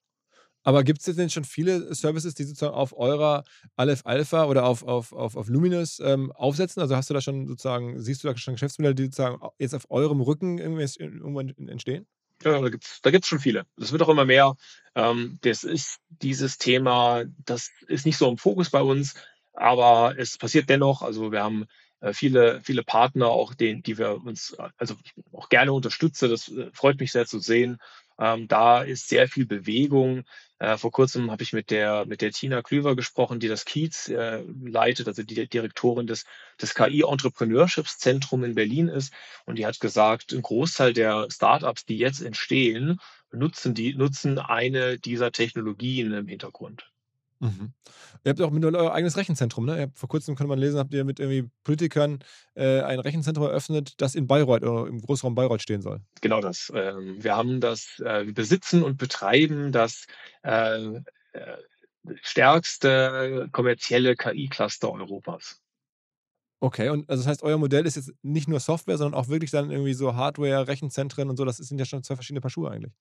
Aber gibt es denn schon viele Services, die sozusagen auf eurer Aleph Alpha oder auf, auf, auf, auf Luminous ähm, aufsetzen? Also hast du da schon sozusagen, siehst du da schon Geschäftsmodelle, die sozusagen jetzt auf eurem Rücken irgendwann entstehen? Ja, da gibt es da gibt's schon viele. Das wird auch immer mehr. Ähm, das ist dieses Thema, das ist nicht so im Fokus bei uns, aber es passiert dennoch. Also wir haben äh, viele, viele Partner, auch den, die wir uns also auch gerne unterstützen. Das äh, freut mich sehr zu sehen. Ähm, da ist sehr viel Bewegung. Äh, vor kurzem habe ich mit der, mit der Tina Klüver gesprochen, die das Kiez äh, leitet, also die Direktorin des, des KI Entrepreneurships Zentrum in Berlin ist. Und die hat gesagt, ein Großteil der Startups, die jetzt entstehen, nutzen die, nutzen eine dieser Technologien im Hintergrund. Mhm. Ihr habt auch mit euer eigenes Rechenzentrum, ne? Habt, vor kurzem konnte man lesen, habt ihr mit irgendwie Politikern äh, ein Rechenzentrum eröffnet, das in Bayreuth oder im Großraum Bayreuth stehen soll. Genau das. Ähm, wir haben das, äh, wir besitzen und betreiben das äh, äh stärkste kommerzielle KI-Cluster Europas. Okay, und also das heißt, euer Modell ist jetzt nicht nur Software, sondern auch wirklich dann irgendwie so Hardware, Rechenzentren und so. Das sind ja schon zwei verschiedene Paar Schuhe eigentlich.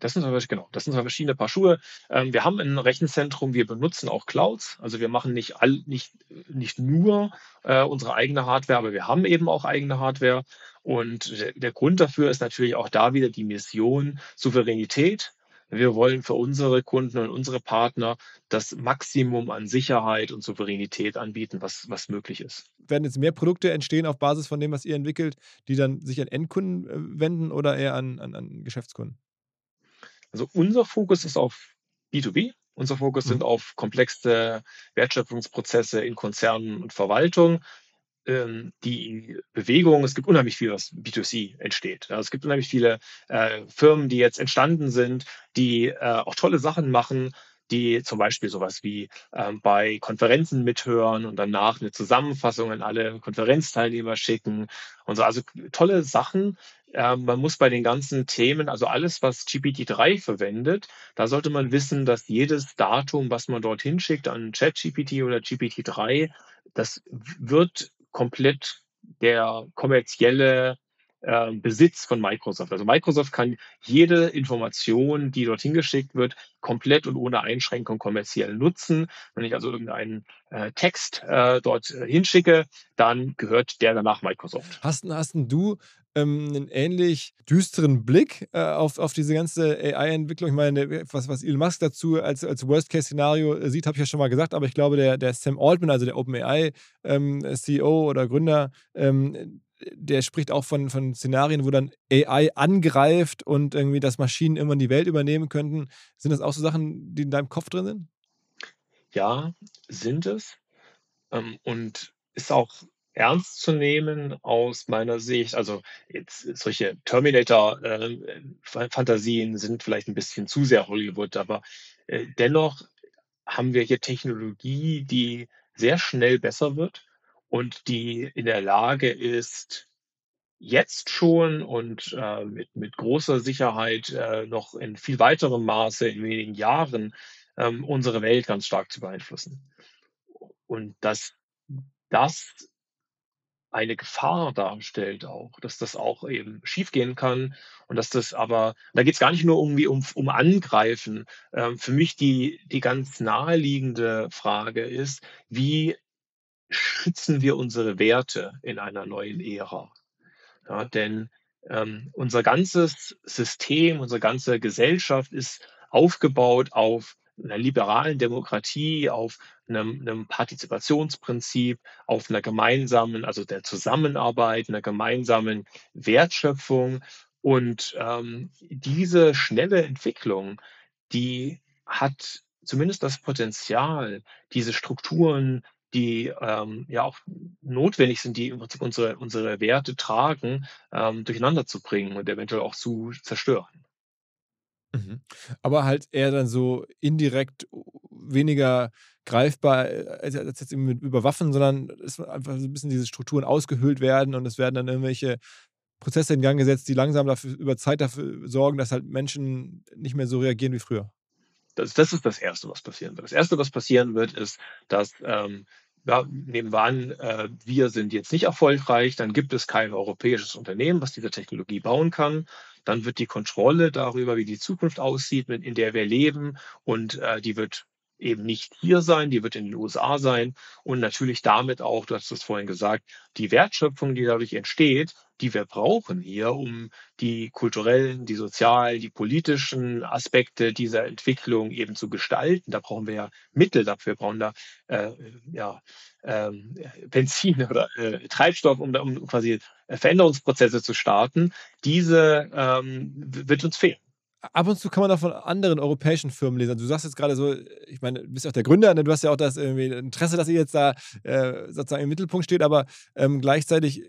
Das sind zwei, genau, das sind zwei verschiedene Paar Schuhe. Ähm, wir haben ein Rechenzentrum, wir benutzen auch Clouds. Also wir machen nicht, all, nicht, nicht nur äh, unsere eigene Hardware, aber wir haben eben auch eigene Hardware. Und der, der Grund dafür ist natürlich auch da wieder die Mission Souveränität. Wir wollen für unsere Kunden und unsere Partner das Maximum an Sicherheit und Souveränität anbieten, was, was möglich ist. Werden jetzt mehr Produkte entstehen auf Basis von dem, was ihr entwickelt, die dann sich an Endkunden äh, wenden oder eher an, an, an Geschäftskunden? Also unser Fokus ist auf B2B. Unser Fokus mhm. sind auf komplexe Wertschöpfungsprozesse in Konzernen und Verwaltung. Ähm, die Bewegung, es gibt unheimlich viel, was B2C entsteht. Ja, es gibt unheimlich viele äh, Firmen, die jetzt entstanden sind, die äh, auch tolle Sachen machen, die zum Beispiel sowas wie ähm, bei Konferenzen mithören und danach eine Zusammenfassung an alle Konferenzteilnehmer schicken und so. Also tolle Sachen. Ähm, man muss bei den ganzen Themen, also alles, was GPT-3 verwendet, da sollte man wissen, dass jedes Datum, was man dorthin schickt an ChatGPT oder GPT-3, das wird komplett der kommerzielle äh, Besitz von Microsoft. Also Microsoft kann jede Information, die dorthin geschickt wird, komplett und ohne Einschränkung kommerziell nutzen. Wenn ich also irgendeinen äh, Text äh, dort äh, hinschicke, dann gehört der danach Microsoft. Hast, hast du ähm, einen ähnlich düsteren Blick äh, auf, auf diese ganze AI-Entwicklung. Ich meine, was, was Elon Musk dazu als, als Worst-Case-Szenario äh, sieht, habe ich ja schon mal gesagt, aber ich glaube, der, der Sam Altman, also der OpenAI-CEO ähm, oder Gründer, ähm, der spricht auch von, von Szenarien, wo dann AI angreift und irgendwie, dass Maschinen irgendwann die Welt übernehmen könnten. Sind das auch so Sachen, die in deinem Kopf drin sind? Ja, sind es. Ähm, und ist auch ernst zu nehmen aus meiner Sicht. Also jetzt solche Terminator-Fantasien äh, sind vielleicht ein bisschen zu sehr Hollywood, aber äh, dennoch haben wir hier Technologie, die sehr schnell besser wird und die in der Lage ist, jetzt schon und äh, mit, mit großer Sicherheit äh, noch in viel weiterem Maße in wenigen Jahren ähm, unsere Welt ganz stark zu beeinflussen. Und dass das eine Gefahr darstellt auch, dass das auch eben schiefgehen kann und dass das aber, da geht es gar nicht nur irgendwie um, um Angreifen. Ähm, für mich die, die ganz naheliegende Frage ist, wie schützen wir unsere Werte in einer neuen Ära? Ja, denn ähm, unser ganzes System, unsere ganze Gesellschaft ist aufgebaut auf einer liberalen Demokratie, auf einem, einem Partizipationsprinzip, auf einer gemeinsamen, also der Zusammenarbeit, einer gemeinsamen Wertschöpfung. Und ähm, diese schnelle Entwicklung, die hat zumindest das Potenzial, diese Strukturen, die ähm, ja auch notwendig sind, die im Prinzip unsere, unsere Werte tragen, ähm, durcheinander zu bringen und eventuell auch zu zerstören. Mhm. Aber halt eher dann so indirekt weniger greifbar äh, als jetzt eben mit über Waffen, sondern es einfach so ein bisschen diese Strukturen ausgehöhlt werden und es werden dann irgendwelche Prozesse in Gang gesetzt, die langsam dafür, über Zeit dafür sorgen, dass halt Menschen nicht mehr so reagieren wie früher. Das, das ist das Erste, was passieren wird. Das Erste, was passieren wird, ist, dass ähm, ja, nehmen wir an, äh, wir sind jetzt nicht erfolgreich, dann gibt es kein europäisches Unternehmen, was diese Technologie bauen kann. Dann wird die Kontrolle darüber, wie die Zukunft aussieht, in der wir leben, und äh, die wird eben nicht hier sein, die wird in den USA sein und natürlich damit auch, du hast es vorhin gesagt, die Wertschöpfung, die dadurch entsteht, die wir brauchen hier, um die kulturellen, die sozialen, die politischen Aspekte dieser Entwicklung eben zu gestalten. Da brauchen wir ja Mittel dafür, wir brauchen da äh, ja, äh, Benzin oder äh, Treibstoff, um, um quasi Veränderungsprozesse zu starten. Diese ähm, wird uns fehlen ab und zu kann man auch von anderen europäischen Firmen lesen. Du sagst jetzt gerade so, ich meine, du bist ja auch der Gründer, ne? du hast ja auch das Interesse, dass ihr jetzt da äh, sozusagen im Mittelpunkt steht, aber ähm, gleichzeitig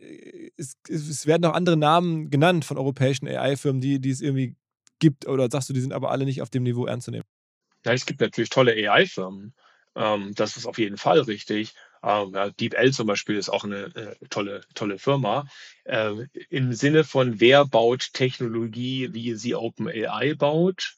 ist, es werden auch andere Namen genannt von europäischen AI-Firmen, die, die es irgendwie gibt. Oder sagst du, die sind aber alle nicht auf dem Niveau ernst zu nehmen? Ja, es gibt natürlich tolle AI-Firmen. Ähm, das ist auf jeden Fall richtig. Ähm, ja, DeepL zum Beispiel ist auch eine äh, tolle, tolle Firma. Äh, Im Sinne von, wer baut Technologie, wie sie OpenAI baut,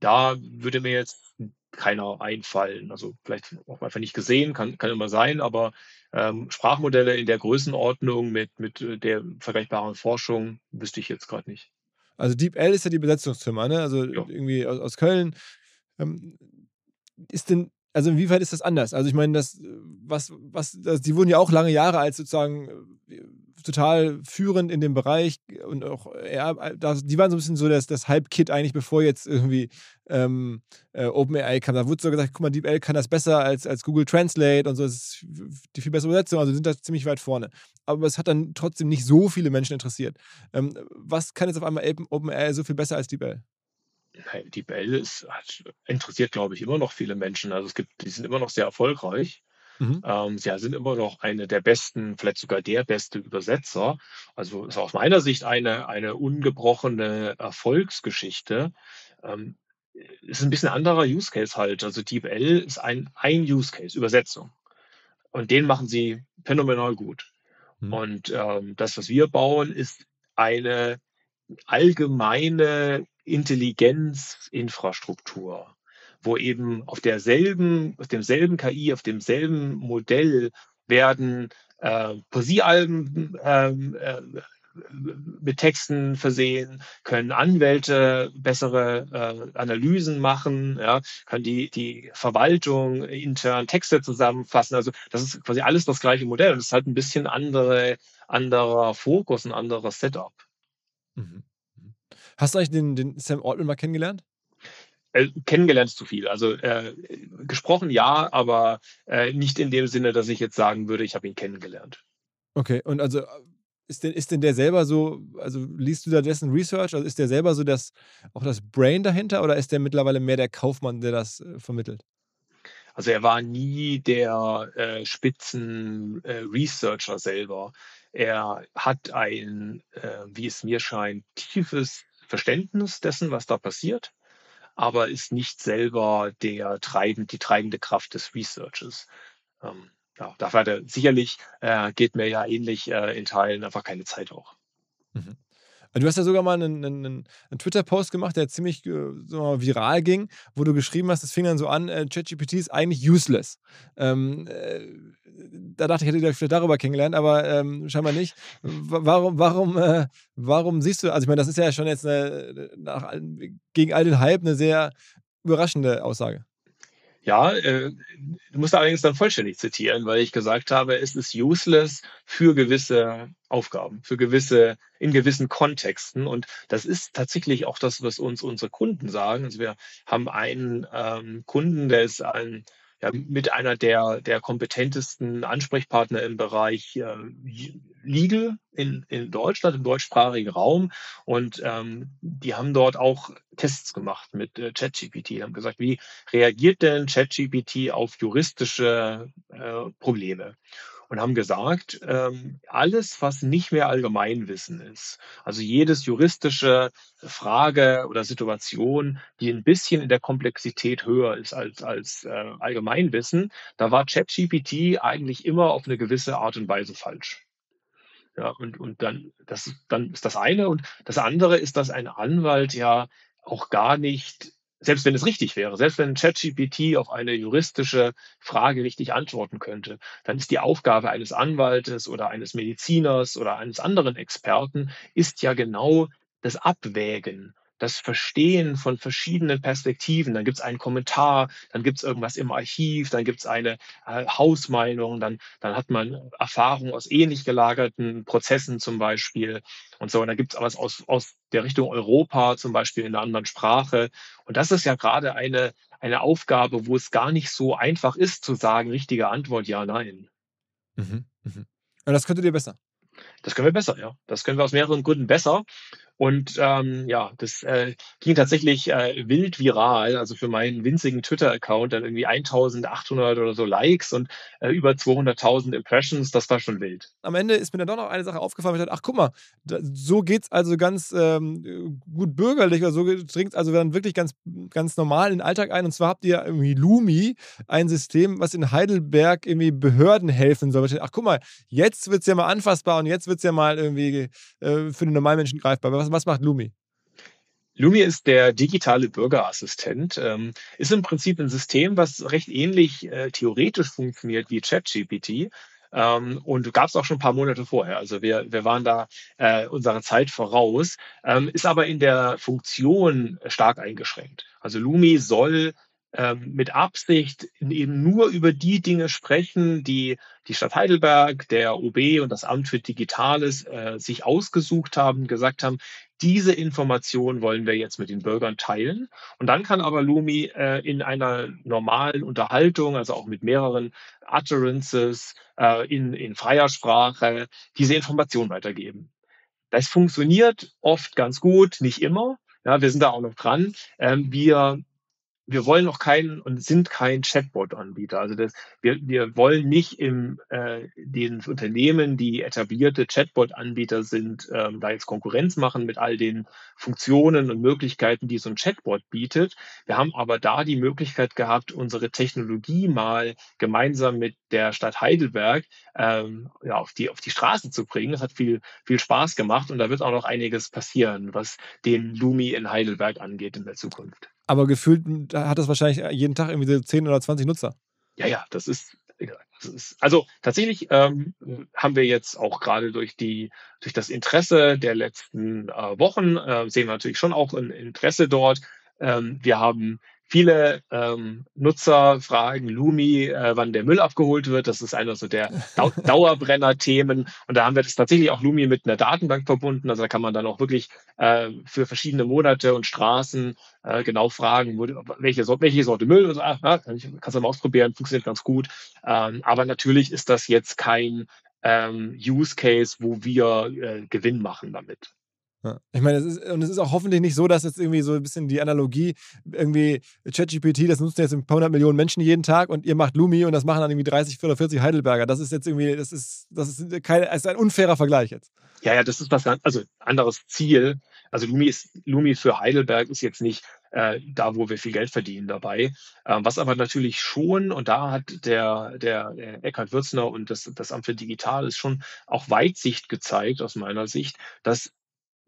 da würde mir jetzt keiner einfallen. Also vielleicht auch einfach nicht gesehen, kann, kann immer sein, aber ähm, Sprachmodelle in der Größenordnung mit, mit äh, der vergleichbaren Forschung wüsste ich jetzt gerade nicht. Also DeepL ist ja die Besetzungsfirma, ne? Also ja. irgendwie aus, aus Köln. Ähm, ist denn also inwiefern ist das anders? Also ich meine, das, was, was, das, die wurden ja auch lange Jahre als sozusagen äh, total führend in dem Bereich und auch, ja, das, die waren so ein bisschen so das, das Hype-Kit eigentlich, bevor jetzt irgendwie ähm, äh, OpenAI kam. Da wurde so gesagt, guck mal, DeepL kann das besser als, als Google Translate und so, das ist die viel bessere Übersetzung, also sind da ziemlich weit vorne. Aber es hat dann trotzdem nicht so viele Menschen interessiert. Ähm, was kann jetzt auf einmal OpenAI so viel besser als DeepL? Die Bell ist, interessiert, glaube ich, immer noch viele Menschen. Also es gibt, die sind immer noch sehr erfolgreich. Mhm. Ähm, sie sind immer noch eine der besten, vielleicht sogar der beste Übersetzer. Also ist aus meiner Sicht eine, eine ungebrochene Erfolgsgeschichte. Ähm, ist ein bisschen anderer Use Case halt. Also DeepL ist ein, ein Use Case, Übersetzung. Und den machen sie phänomenal gut. Mhm. Und ähm, das, was wir bauen, ist eine allgemeine Intelligenzinfrastruktur, wo eben auf derselben, auf demselben KI, auf demselben Modell werden äh, Poesiealben ähm, äh, mit Texten versehen, können Anwälte bessere äh, Analysen machen, ja, können die, die Verwaltung intern Texte zusammenfassen. Also das ist quasi alles das gleiche Modell und es ist halt ein bisschen andere, anderer Fokus, ein anderes Setup. Mhm. Hast du eigentlich den, den Sam Altman mal kennengelernt? Äh, kennengelernt ist zu viel. Also äh, gesprochen ja, aber äh, nicht in dem Sinne, dass ich jetzt sagen würde, ich habe ihn kennengelernt. Okay, und also ist denn, ist denn der selber so, also liest du da dessen Research? Also ist der selber so das, auch das Brain dahinter oder ist der mittlerweile mehr der Kaufmann, der das äh, vermittelt? Also er war nie der äh, Spitzen-Researcher äh, selber. Er hat ein, äh, wie es mir scheint, tiefes Verständnis dessen, was da passiert, aber ist nicht selber der treibend, die treibende Kraft des Researches. Ähm, ja, dafür hat er sicherlich, äh, geht mir ja ähnlich äh, in Teilen einfach keine Zeit auch. Mhm. Du hast ja sogar mal einen, einen, einen Twitter-Post gemacht, der ziemlich äh, so viral ging, wo du geschrieben hast, es fing dann so an, äh, ChatGPT ist eigentlich useless. Ähm, äh, da dachte ich, hätte ich vielleicht darüber kennengelernt, aber ähm, scheinbar nicht. Warum, warum, äh, warum siehst du, also ich meine, das ist ja schon jetzt eine, nach, gegen all den Hype eine sehr überraschende Aussage. Ja, äh, du musst allerdings dann vollständig zitieren, weil ich gesagt habe, es ist useless für gewisse Aufgaben, für gewisse, in gewissen Kontexten. Und das ist tatsächlich auch das, was uns unsere Kunden sagen. Also wir haben einen ähm, Kunden, der ist ein ja, mit einer der, der kompetentesten Ansprechpartner im Bereich äh, Legal in, in Deutschland, im deutschsprachigen Raum. Und ähm, die haben dort auch Tests gemacht mit äh, ChatGPT, haben gesagt, wie reagiert denn ChatGPT auf juristische äh, Probleme? Und haben gesagt, ähm, alles, was nicht mehr Allgemeinwissen ist, also jedes juristische Frage oder Situation, die ein bisschen in der Komplexität höher ist als, als äh, Allgemeinwissen, da war ChatGPT eigentlich immer auf eine gewisse Art und Weise falsch. Ja, und, und dann, das, dann ist das eine. Und das andere ist, dass ein Anwalt ja auch gar nicht selbst wenn es richtig wäre, selbst wenn ChatGPT auf eine juristische Frage richtig antworten könnte, dann ist die Aufgabe eines Anwaltes oder eines Mediziners oder eines anderen Experten, ist ja genau das Abwägen das Verstehen von verschiedenen Perspektiven. Dann gibt es einen Kommentar, dann gibt es irgendwas im Archiv, dann gibt es eine äh, Hausmeinung, dann, dann hat man Erfahrungen aus ähnlich gelagerten Prozessen zum Beispiel und so. Und dann gibt es was aus, aus der Richtung Europa, zum Beispiel in einer anderen Sprache. Und das ist ja gerade eine, eine Aufgabe, wo es gar nicht so einfach ist zu sagen, richtige Antwort, ja, nein. Mhm, mhm. Und das könntet ihr besser. Das können wir besser, ja. Das können wir aus mehreren Gründen besser. Und ähm, ja, das äh, ging tatsächlich äh, wild viral. Also für meinen winzigen Twitter-Account dann irgendwie 1800 oder so Likes und äh, über 200.000 Impressions. Das war schon wild. Am Ende ist mir dann doch noch eine Sache aufgefallen. Ich dachte, ach guck mal, da, so geht's also ganz ähm, gut bürgerlich oder so dringt also dann wirklich ganz, ganz normal in den Alltag ein. Und zwar habt ihr irgendwie Lumi, ein System, was in Heidelberg irgendwie Behörden helfen soll. Ach guck mal, jetzt wird es ja mal anfassbar und jetzt wird es ja mal irgendwie äh, für den Normalmenschen greifbar. Was, was macht Lumi? Lumi ist der digitale Bürgerassistent, ähm, ist im Prinzip ein System, was recht ähnlich äh, theoretisch funktioniert wie ChatGPT. Ähm, und gab es auch schon ein paar Monate vorher. Also wir, wir waren da äh, unserer Zeit voraus, ähm, ist aber in der Funktion stark eingeschränkt. Also Lumi soll ähm, mit Absicht eben nur über die Dinge sprechen, die die Stadt Heidelberg, der OB und das Amt für Digitales äh, sich ausgesucht haben, gesagt haben, diese Information wollen wir jetzt mit den Bürgern teilen. Und dann kann aber Lumi äh, in einer normalen Unterhaltung, also auch mit mehreren Utterances äh, in, in freier Sprache, diese Information weitergeben. Das funktioniert oft ganz gut, nicht immer. Ja, wir sind da auch noch dran. Ähm, wir wir wollen noch keinen und sind kein Chatbot-Anbieter. Also das, wir, wir wollen nicht im äh, den Unternehmen, die etablierte Chatbot-Anbieter sind, ähm, da jetzt Konkurrenz machen mit all den Funktionen und Möglichkeiten, die so ein Chatbot bietet. Wir haben aber da die Möglichkeit gehabt, unsere Technologie mal gemeinsam mit der Stadt Heidelberg ähm, ja, auf, die, auf die Straße zu bringen. Das hat viel, viel Spaß gemacht und da wird auch noch einiges passieren, was den Lumi in Heidelberg angeht in der Zukunft. Aber gefühlt hat das wahrscheinlich jeden Tag irgendwie so 10 oder 20 Nutzer. Ja, ja, das ist, das ist also tatsächlich ähm, haben wir jetzt auch gerade durch durch das Interesse der letzten äh, Wochen äh, sehen wir natürlich schon auch ein Interesse dort. Ähm, wir haben Viele ähm, Nutzer fragen Lumi, äh, wann der Müll abgeholt wird. Das ist einer so der Dau Dauerbrenner-Themen. Und da haben wir das tatsächlich auch Lumi mit einer Datenbank verbunden. Also da kann man dann auch wirklich äh, für verschiedene Monate und Straßen äh, genau fragen, wo, welche, Sorte, welche Sorte Müll. Und so, ah, ich, kannst du mal ausprobieren, funktioniert ganz gut. Ähm, aber natürlich ist das jetzt kein ähm, Use Case, wo wir äh, Gewinn machen damit. Ja. Ich meine, es ist, und es ist auch hoffentlich nicht so, dass jetzt irgendwie so ein bisschen die Analogie, irgendwie ChatGPT, das nutzen jetzt ein paar hundert Millionen Menschen jeden Tag und ihr macht Lumi und das machen dann irgendwie 30 oder 40 Heidelberger. Das ist jetzt irgendwie, das ist, das ist, kein, das ist ein unfairer Vergleich jetzt. Ja, ja, das ist was, also anderes Ziel. Also Lumi ist, Lumi für Heidelberg ist jetzt nicht äh, da, wo wir viel Geld verdienen dabei. Ähm, was aber natürlich schon, und da hat der, der, der Eckhard Würzner und das, das Amt für Digital ist schon auch Weitsicht gezeigt aus meiner Sicht, dass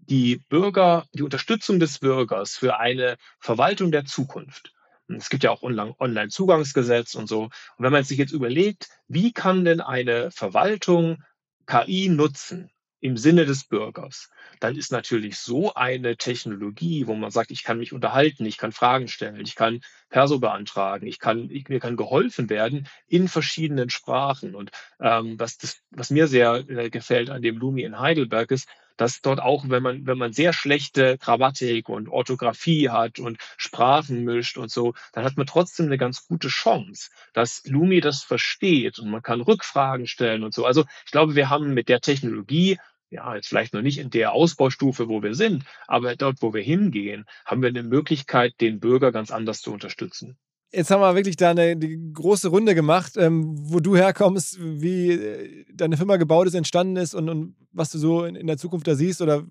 die Bürger, die Unterstützung des Bürgers für eine Verwaltung der Zukunft. Es gibt ja auch Online-Zugangsgesetz und so. Und wenn man sich jetzt überlegt, wie kann denn eine Verwaltung KI nutzen im Sinne des Bürgers, dann ist natürlich so eine Technologie, wo man sagt, ich kann mich unterhalten, ich kann Fragen stellen, ich kann Perso beantragen, ich kann, ich, mir kann geholfen werden in verschiedenen Sprachen. Und ähm, was, das, was mir sehr äh, gefällt an dem Lumi in Heidelberg ist, dass dort auch, wenn man, wenn man sehr schlechte Grammatik und Orthographie hat und Sprachen mischt und so, dann hat man trotzdem eine ganz gute Chance, dass Lumi das versteht und man kann Rückfragen stellen und so. Also ich glaube, wir haben mit der Technologie ja, jetzt vielleicht noch nicht in der Ausbaustufe, wo wir sind, aber dort, wo wir hingehen, haben wir eine Möglichkeit, den Bürger ganz anders zu unterstützen. Jetzt haben wir wirklich da eine große Runde gemacht, ähm, wo du herkommst, wie äh, deine Firma gebaut ist, entstanden ist und, und was du so in, in, der Zukunft da siehst. Oder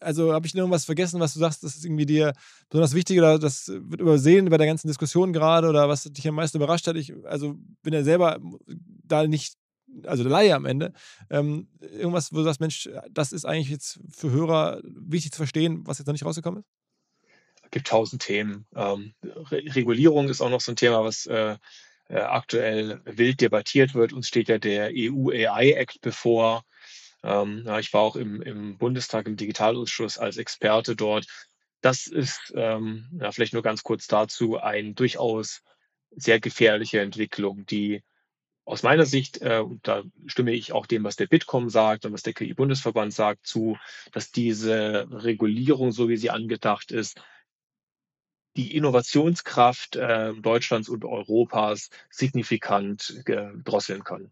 also habe ich irgendwas vergessen, was du sagst, das ist irgendwie dir besonders wichtig oder das wird übersehen bei der ganzen Diskussion gerade oder was dich am meisten überrascht hat? Ich also bin ja selber da nicht, also der Laie am Ende. Ähm, irgendwas, wo du sagst, Mensch, das ist eigentlich jetzt für Hörer wichtig zu verstehen, was jetzt noch nicht rausgekommen ist? Gibt tausend Themen. Ähm, Re Regulierung ist auch noch so ein Thema, was äh, äh, aktuell wild debattiert wird. Uns steht ja der EU AI Act bevor. Ähm, ja, ich war auch im, im, Bundestag im Digitalausschuss als Experte dort. Das ist ähm, ja, vielleicht nur ganz kurz dazu eine durchaus sehr gefährliche Entwicklung, die aus meiner Sicht, äh, da stimme ich auch dem, was der Bitkom sagt und was der KI-Bundesverband sagt, zu, dass diese Regulierung, so wie sie angedacht ist, die Innovationskraft äh, Deutschlands und Europas signifikant drosseln kann.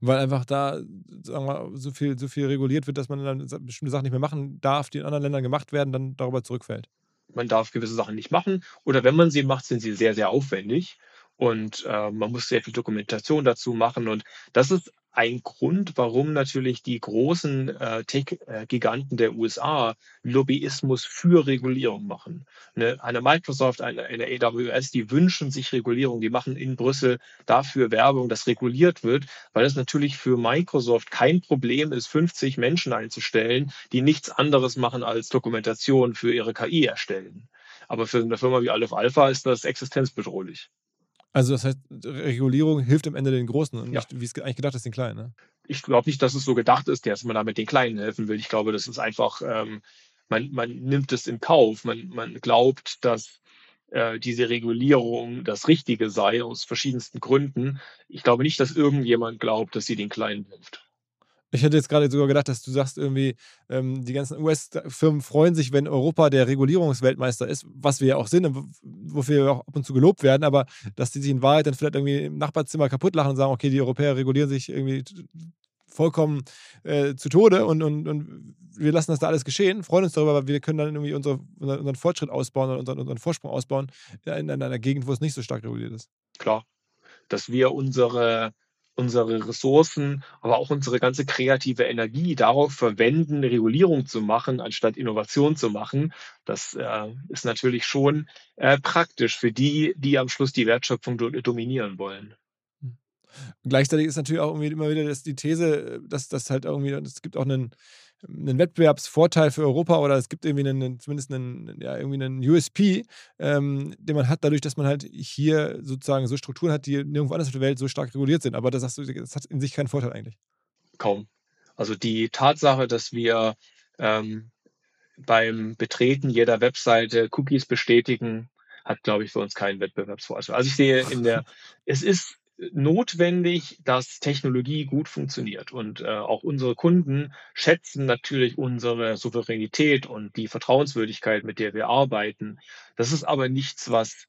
Weil einfach da sagen wir, so, viel, so viel reguliert wird, dass man dann bestimmte Sachen nicht mehr machen darf, die in anderen Ländern gemacht werden, dann darüber zurückfällt. Man darf gewisse Sachen nicht machen oder wenn man sie macht, sind sie sehr, sehr aufwendig und äh, man muss sehr viel Dokumentation dazu machen und das ist ein Grund, warum natürlich die großen äh, Tech-Giganten der USA Lobbyismus für Regulierung machen. Eine, eine Microsoft, eine, eine, AWS, die wünschen sich Regulierung, die machen in Brüssel dafür Werbung, dass reguliert wird, weil es natürlich für Microsoft kein Problem ist, 50 Menschen einzustellen, die nichts anderes machen als Dokumentation für ihre KI erstellen. Aber für eine Firma wie Aleph Alpha ist das existenzbedrohlich. Also das heißt, Regulierung hilft am Ende den Großen und ja. nicht, wie es eigentlich gedacht ist, den Kleinen. Ne? Ich glaube nicht, dass es so gedacht ist, dass man damit den Kleinen helfen will. Ich glaube, das ist einfach, ähm, man, man nimmt es in Kauf. Man, man glaubt, dass äh, diese Regulierung das Richtige sei, aus verschiedensten Gründen. Ich glaube nicht, dass irgendjemand glaubt, dass sie den Kleinen hilft. Ich hätte jetzt gerade sogar gedacht, dass du sagst, irgendwie, ähm, die ganzen US-Firmen freuen sich, wenn Europa der Regulierungsweltmeister ist, was wir ja auch sind, wofür wir auch ab und zu gelobt werden, aber dass die sich in Wahrheit dann vielleicht irgendwie im Nachbarzimmer kaputt lachen und sagen, okay, die Europäer regulieren sich irgendwie vollkommen äh, zu Tode und, und, und wir lassen das da alles geschehen, freuen uns darüber, aber wir können dann irgendwie unsere, unseren Fortschritt ausbauen und unseren, unseren Vorsprung ausbauen in, in einer Gegend, wo es nicht so stark reguliert ist. Klar, dass wir unsere unsere Ressourcen, aber auch unsere ganze kreative Energie darauf verwenden, Regulierung zu machen, anstatt Innovation zu machen. Das äh, ist natürlich schon äh, praktisch für die, die am Schluss die Wertschöpfung dominieren wollen. Gleichzeitig ist natürlich auch immer wieder die These, dass das halt irgendwie, es gibt auch einen, einen Wettbewerbsvorteil für Europa oder es gibt irgendwie einen, zumindest einen, ja, irgendwie einen USP, ähm, den man hat, dadurch, dass man halt hier sozusagen so Strukturen hat, die nirgendwo anders auf der Welt so stark reguliert sind. Aber das sagst du, das hat in sich keinen Vorteil eigentlich. Kaum. Also die Tatsache, dass wir ähm, beim Betreten jeder Webseite Cookies bestätigen, hat, glaube ich, für uns keinen Wettbewerbsvorteil. Also ich sehe in der, es ist notwendig, dass Technologie gut funktioniert. Und äh, auch unsere Kunden schätzen natürlich unsere Souveränität und die Vertrauenswürdigkeit, mit der wir arbeiten. Das ist aber nichts, was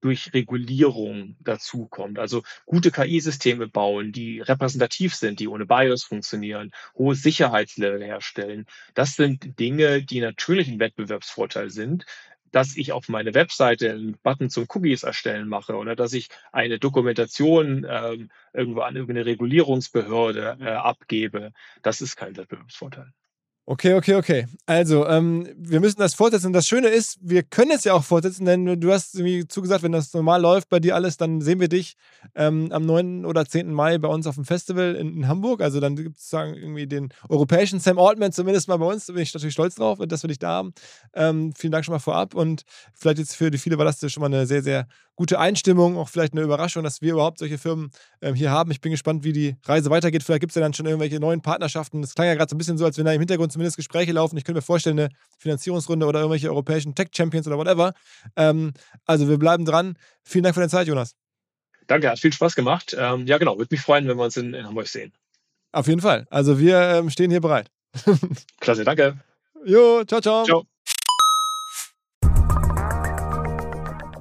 durch Regulierung dazukommt. Also gute KI-Systeme bauen, die repräsentativ sind, die ohne Bias funktionieren, hohes Sicherheitslevel herstellen. Das sind Dinge, die natürlich ein Wettbewerbsvorteil sind, dass ich auf meine Webseite einen Button zum Cookies erstellen mache oder dass ich eine Dokumentation ähm, irgendwo an irgendeine Regulierungsbehörde äh, abgebe, das ist kein Wettbewerbsvorteil. Okay, okay, okay. Also, ähm, wir müssen das fortsetzen. Das Schöne ist, wir können es ja auch fortsetzen, denn du hast irgendwie zugesagt, wenn das normal läuft bei dir alles, dann sehen wir dich ähm, am 9. oder 10. Mai bei uns auf dem Festival in, in Hamburg. Also dann gibt es sozusagen irgendwie den europäischen Sam Altman zumindest mal bei uns. Da bin ich natürlich stolz drauf, dass wir dich da haben. Ähm, vielen Dank schon mal vorab und vielleicht jetzt für die viele war das schon mal eine sehr, sehr gute Einstimmung, auch vielleicht eine Überraschung, dass wir überhaupt solche Firmen ähm, hier haben. Ich bin gespannt, wie die Reise weitergeht. Vielleicht gibt es ja dann schon irgendwelche neuen Partnerschaften. Das klang ja gerade so ein bisschen so, als wenn da im Hintergrund zumindest Gespräche laufen. Ich könnte mir vorstellen, eine Finanzierungsrunde oder irgendwelche europäischen Tech-Champions oder whatever. Ähm, also wir bleiben dran. Vielen Dank für deine Zeit, Jonas. Danke, hat viel Spaß gemacht. Ähm, ja, genau, würde mich freuen, wenn wir uns in, in Hamburg sehen. Auf jeden Fall. Also wir ähm, stehen hier bereit. Klasse, danke. Jo, ciao, ciao. Ciao.